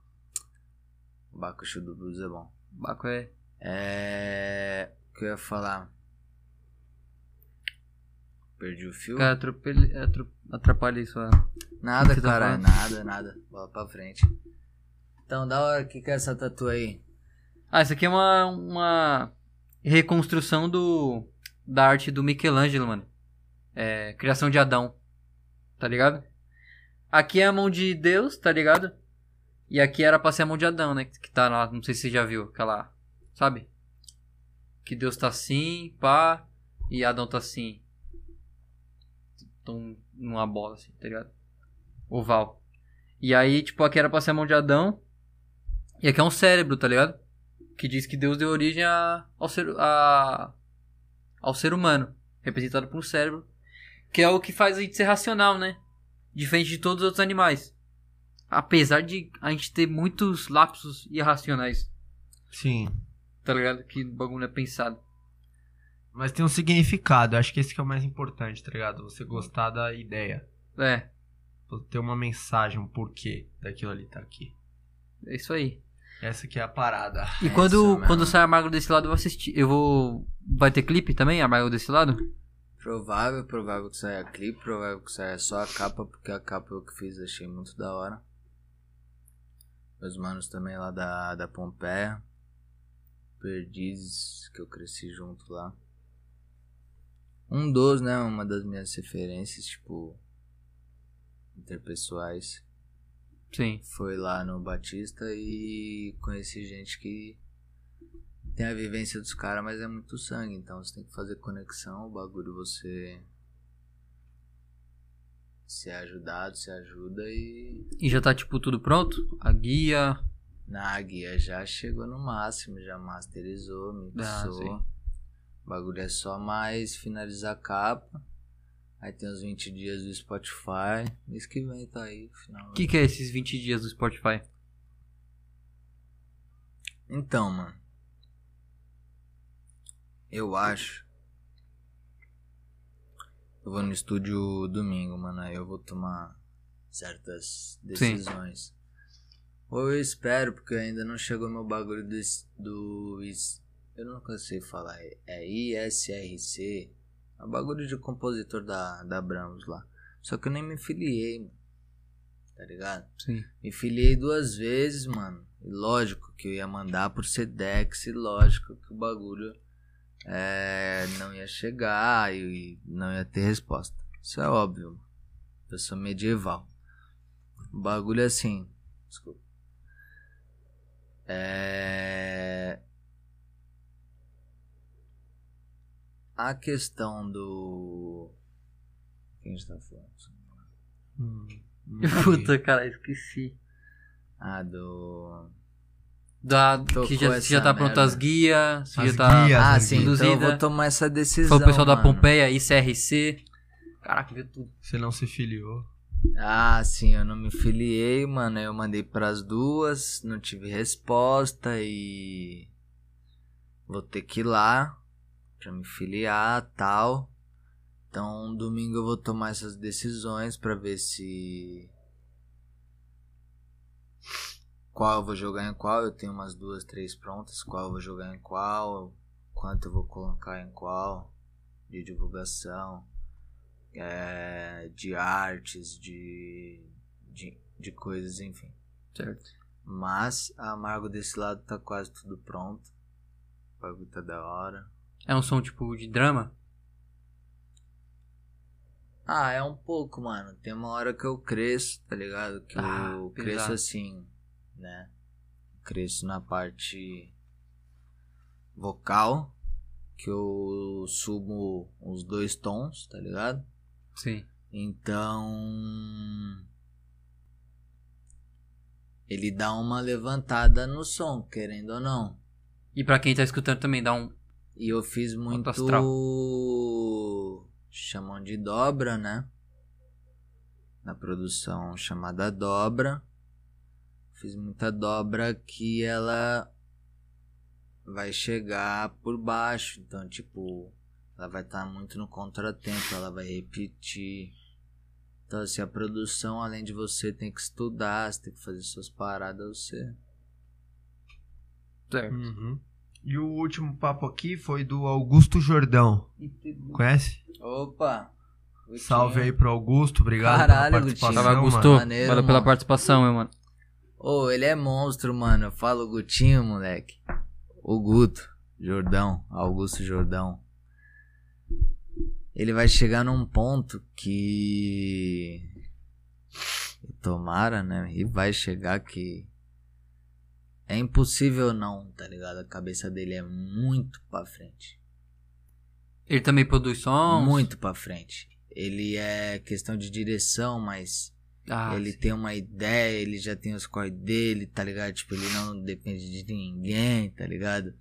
Bacuxu do Blues é bom. Baco é. É. O que eu ia falar? Perdi o fio? Cara, atropele- atro- atrapalhei sua. Nada, tá falando? nada, nada. Bola pra frente. Então, da hora, o que, que é essa tatu aí? Ah, isso aqui é uma, uma reconstrução do da arte do Michelangelo, mano. É, criação de Adão. Tá ligado? Aqui é a mão de Deus, tá ligado? E aqui era pra ser a mão de Adão, né? Que tá lá, não sei se você já viu, aquela. Sabe? Que Deus tá assim, pá, e Adão tá assim. Tão numa bola, assim, tá ligado? Oval. E aí, tipo, aqui era pra ser a mão de Adão. E aqui é um cérebro, tá ligado? Que diz que Deus deu origem a, ao, ser, a, ao ser humano. Representado por um cérebro. Que é o que faz a gente ser racional, né? Diferente de todos os outros animais. Apesar de a gente ter muitos lapsos irracionais, Sim. Tá ligado? Que o bagulho é pensado. Mas tem um significado. Acho que esse que é o mais importante, tá ligado? Você gostar da ideia. É, Ter uma mensagem, um porquê daquilo ali tá aqui. é isso aí. Essa que é a parada. E quando, quando sai Amargo desse lado, eu vou assistir. Eu vou. Vai ter clipe também, Amargo desse lado? Provável, provável que saia clipe, provável que saia só a capa, porque a capa eu que fiz, achei muito da hora. Meus manos também lá da, da Pompeia. Perdizes, que eu cresci junto lá. Um dos, né? Uma das minhas referências, tipo. Interpessoais. Sim. Foi lá no Batista e conheci gente que tem a vivência dos caras, mas é muito sangue, então você tem que fazer conexão, o bagulho você se é ajudado, se ajuda e E já tá, tipo, tudo pronto? A guia. Na guia já chegou no máximo, já masterizou, Ah, mixou. sim. o bagulho é só mais finalizar a capa. Aí tem os 20 dias do Spotify. Mês que vem tá aí, final. O que, que é esses 20 dias do Spotify? Então, mano. Eu acho. Eu vou no estúdio domingo, mano. Aí eu vou tomar certas decisões. Ou eu espero, porque ainda não chegou meu bagulho do. do eu não cansei de falar. É ISRC. É o bagulho de compositor da, da Brahms lá. Só que eu nem me filiei, mano. Tá ligado? Sim. Me filiei duas vezes, mano. E lógico que eu ia mandar por Sedex e lógico que o bagulho é, não ia chegar e não ia ter resposta. Isso é óbvio. mano. Eu sou medieval. O bagulho é assim. Desculpa. É. A questão do. Quem a gente tá falando? Hum, Puta, cara, esqueci. Ah, do. Da, Tocou que já, se já tá pronto merda. as guias, As já tá. guias, Ah, sim, então eu vou tomar essa decisão. Foi o pessoal da mano. Pompeia, ICRC. Caraca, viu tudo. Você não se filiou. Ah, sim, eu não me filiei, mano. Eu mandei pras duas, não tive resposta e. Vou ter que ir lá pra me filiar tal. Então, domingo eu vou tomar essas decisões pra ver se. Qual eu vou jogar em qual. Eu tenho umas duas, três prontas. Qual eu vou jogar em qual. Quanto eu vou colocar em qual. de divulgação, é, de artes, de, de, de coisas, enfim. Certo. Mas a Amargo desse lado tá quase tudo pronto. O bagulho tá da hora. É um som tipo de drama? Ah, é um pouco, mano. Tem uma hora que eu cresço, tá ligado? Que Ah, eu pesado. cresço assim, né? Cresço na parte vocal, que eu subo uns dois tons, tá ligado? Sim. Então. Ele dá uma levantada no som, querendo ou não. E pra quem tá escutando também, dá um. E eu fiz muito. astral. Chamam de dobra, né? Na produção chamada dobra. Fiz muita dobra que ela vai chegar por baixo. Então, tipo, ela vai estar muito no contratempo, ela vai repetir. Então, assim, a produção, além de você ter que estudar, você tem que fazer suas paradas, você. Certo. Uhum. E o último papo aqui foi do Augusto Jordão. Conhece? Opa! Salve aí pro Augusto, obrigado Caralho, pela participação. Salve, mano. Augusto. maneiro, Valeu pela mano. participação, meu mano. Ô, ele é monstro, mano. Eu falo Gutinho, moleque. O Guto. Jordão. Augusto Jordão. Ele vai chegar num ponto que. Tomara, né? E vai chegar que. É impossível não, tá ligado? A cabeça dele é muito pra frente. Ele também produz sons? Muito pra frente. Ele é questão de direção, mas Ah, ele sim. tem uma ideia, ele já tem os corre dele, tá ligado? Tipo, ele não depende de ninguém, tá ligado?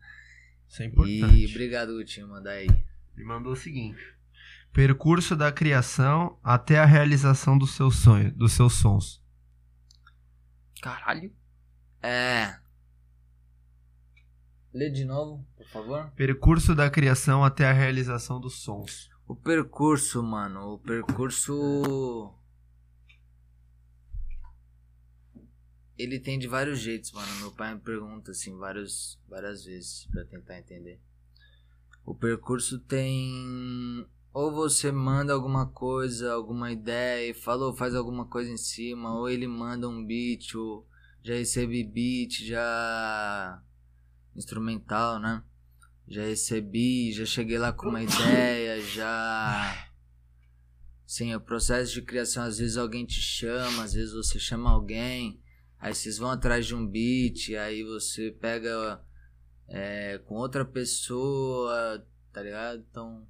Isso é importante. E obrigado, Gutinho, mandar aí. Ele mandou o seguinte: Percurso da criação até a realização do seu sonho, dos seus sons. Caralho. É. Lê de novo, por favor. Percurso da criação até a realização dos sons. O percurso, mano, o percurso. Ele tem de vários jeitos, mano. Meu pai me pergunta assim vários, várias vezes pra tentar entender. O percurso tem. Ou você manda alguma coisa, alguma ideia e falou, faz alguma coisa em cima, ou ele manda um beat, ou já recebi beat, já. instrumental, né? Já recebi, já cheguei lá com uma ideia, já. Sim, o processo de criação, às vezes alguém te chama, às vezes você chama alguém, aí vocês vão atrás de um beat, aí você pega é, com outra pessoa, tá ligado? Então,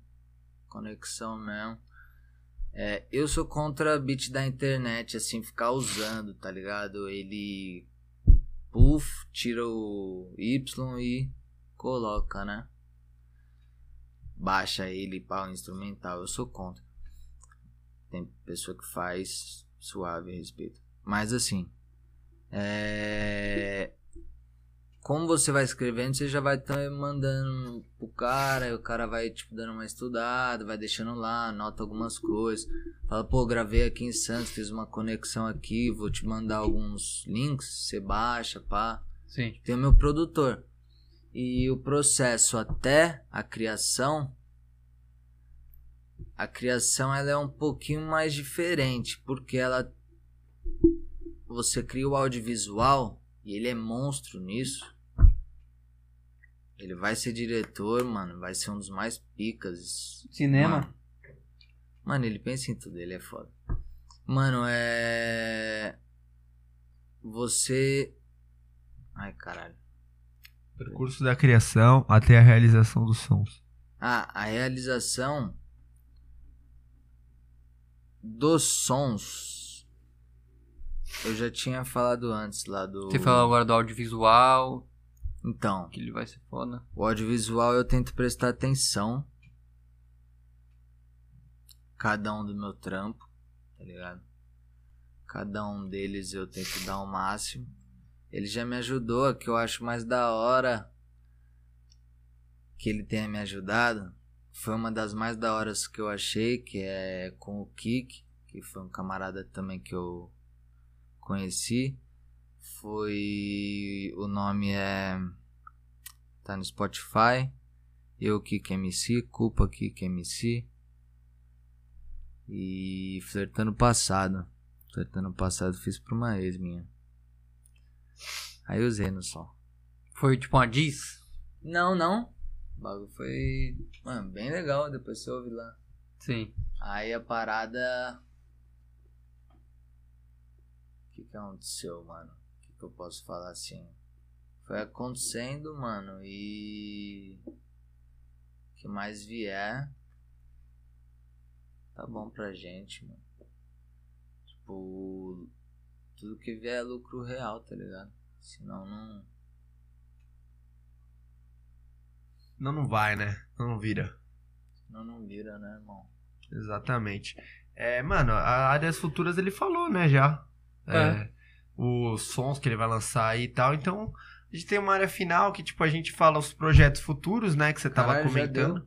conexão mesmo. É, eu sou contra beat da internet, assim, ficar usando, tá ligado? Ele. Puff, tira o Y e coloca, né? Baixa ele para o instrumental. Eu sou contra. Tem pessoa que faz suave a respeito. Mas assim, é... como você vai escrevendo, você já vai estar mandando pro cara, e o cara vai tipo dando uma estudada, vai deixando lá, anota algumas coisas. Fala, pô, gravei aqui em Santos, fiz uma conexão aqui, vou te mandar alguns links, você baixa, pá Sim. tem o meu produtor. E o processo até a criação, a criação ela é um pouquinho mais diferente, porque ela você cria o audiovisual e ele é monstro nisso. Ele vai ser diretor, mano, vai ser um dos mais picas. Cinema? Mano, mano, ele pensa em tudo, ele é foda. Mano, é você Ai, caralho. Percurso da criação até a realização dos sons. Ah, a realização dos sons. Eu já tinha falado antes lá do. Você falou agora do audiovisual, Então, que ele vai ser foda. o audiovisual eu tento prestar atenção. Cada um do meu trampo, tá ligado? Cada um deles eu tento dar o máximo. Ele já me ajudou, a que eu acho mais da hora que ele tenha me ajudado. Foi uma das mais da horas que eu achei, que é com o Kik, que foi um camarada também que eu conheci. Foi. O nome é. Tá no Spotify. Eu Kik MC, Culpa Kik MC. E flertando passado. Flertando passado fiz pra uma ex minha. Aí usei no som. Foi tipo uma diz? Não, não. O bagulho foi, mano, bem legal. Depois você ouve lá. Sim. Aí a parada. O que que aconteceu, mano? O que que eu posso falar assim? Foi acontecendo, mano, e. O que mais vier. Tá bom pra gente, mano. Tipo. Tudo que vier é lucro real, tá ligado? Senão não. Não, não vai, né? Não vira. Senão não vira, né, irmão? Exatamente. É, mano, a áreas futuras ele falou, né, já. É, É. Os sons que ele vai lançar aí e tal. Então, a gente tem uma área final que, tipo, a gente fala os projetos futuros, né, que você tava Caralho, comentando.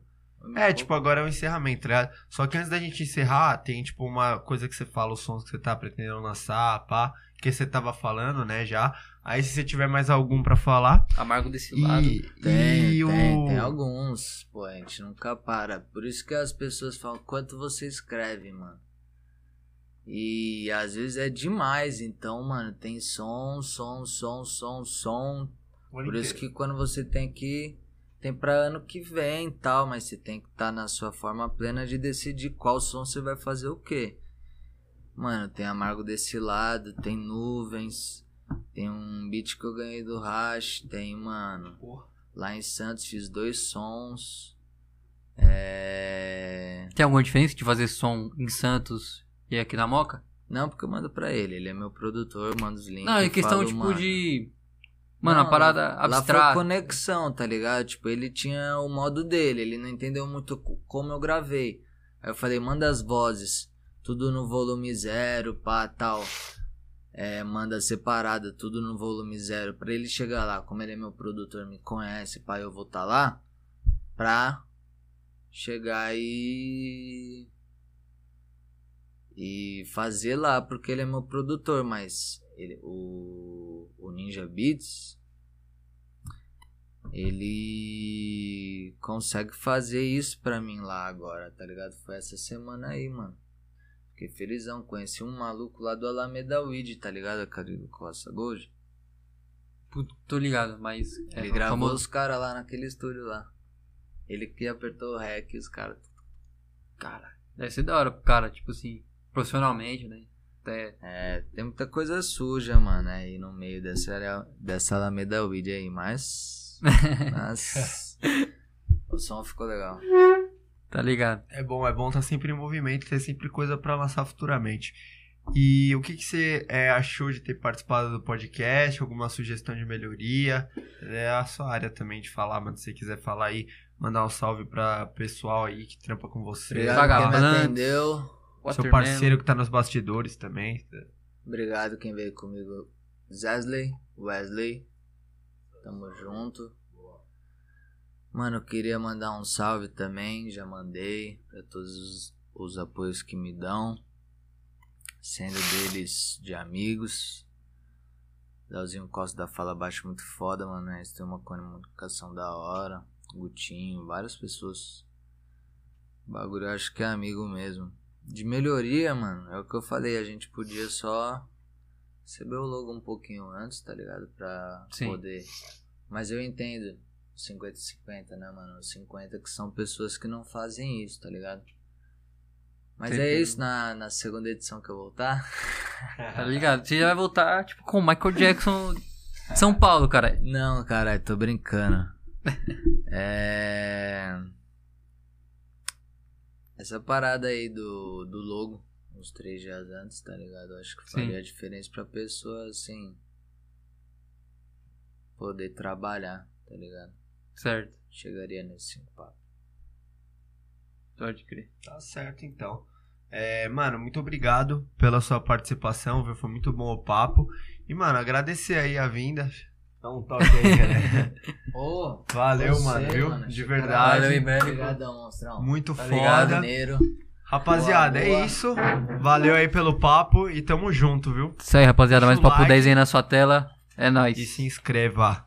É, tipo, agora é o encerramento, tá ligado? Só que antes da gente encerrar, tem, tipo, uma coisa que você fala, os sons que você tá pretendendo lançar, pá, que você tava falando, né, já. Aí, se você tiver mais algum pra falar. Amargo desse lado. E, Tem, e tem, o... tem alguns. Pô, a gente nunca para. Por isso que as pessoas falam quanto você escreve, mano. E às vezes é demais. Então, mano, tem som, som, som, som, som. Por isso que quando você tem que. Tem pra ano que vem e tal, mas você tem que estar na sua forma plena de decidir qual som você vai fazer o quê. Mano, tem Amargo desse lado, tem Nuvens, tem um beat que eu ganhei do Rash, tem, mano. Porra. Lá em Santos fiz dois sons. É. Tem alguma diferença de fazer som em Santos e aqui na Moca? Não, porque eu mando pra ele. Ele é meu produtor, eu mando os links. Não, é questão, falo, tipo, mano, de. Mano, Não, a parada Lá foi abstrata. conexão, tá ligado? Tipo, ele tinha o modo dele, ele não entendeu muito co- como eu gravei. Aí eu falei, manda as vozes, tudo no volume zero, pá, tal. É, manda separada, tudo no volume zero. Pra ele chegar lá, como ele é meu produtor, me conhece, pá, eu vou tá lá. Pra chegar e. E fazer lá, porque ele é meu produtor, mas ele, o, o Ninja Beats ele consegue fazer isso pra mim lá agora, tá ligado? Foi essa semana aí, mano. Fiquei felizão, conheci um maluco lá do Alameda Weed, tá ligado? Caribe Costa Gold. Puto, Tô ligado, mas. é Ele gravou famoso- os caras lá naquele estúdio lá. Ele que apertou o rec e os caras. Cara, deve ser da hora pro cara, tipo assim, profissionalmente, né? Até. É, tem muita coisa suja, mano, aí no meio dessa, área- dessa Alameda Weed aí, mas. Mas. o som ficou legal. Tá ligado? É bom, é bom estar sempre em movimento, ter sempre coisa pra lançar futuramente. E o que, que você é, achou de ter participado do podcast? Alguma sugestão de melhoria? É a sua área também de falar, mas se você quiser falar aí, mandar um salve pra pessoal aí que trampa com você. Obrigado me Atendeu. Seu parceiro que tá nos bastidores também. Obrigado quem veio comigo. Zesley, Wesley. Tamo junto. Mano, eu queria mandar um salve também, já mandei pra todos os, os apoios que me dão, sendo deles de amigos. Leozinho Costa da Fala Baixo muito foda, mano. Eles têm uma comunicação da hora. Gutinho, várias pessoas. O bagulho eu acho que é amigo mesmo. De melhoria, mano, é o que eu falei. A gente podia só receber o logo um pouquinho antes, tá ligado? Pra Sim. poder. Mas eu entendo. 50 e 50, né, mano? Os 50 que são pessoas que não fazem isso, tá ligado? Mas é Entendeu. isso na, na segunda edição que eu voltar. Tá ligado? Você já vai voltar, tipo, com o Michael Jackson de São Paulo, cara. Não, caralho, tô brincando. é. Essa parada aí do, do logo, uns três dias antes, tá ligado? Acho que Sim. faria a diferença pra pessoa, assim. Poder trabalhar, tá ligado? Certo. Chegaria nesse cinco papo. Pode crer. Tá certo, então. É, mano, muito obrigado pela sua participação, viu? Foi muito bom o papo. E, mano, agradecer aí a vinda. Dá um toque aí, galera. Ô, Valeu, você, mano, viu? mano, De verdade. Valeu, Ibérico. Obrigadão, monstrão. Muito Tá ligado, foda. Maneiro. Rapaziada, Boa, boa. é isso. Valeu aí pelo papo e tamo junto, viu? Isso aí, rapaziada. Mais Deixa o papo like. 10 aí na sua tela. É nóis. E se inscreva.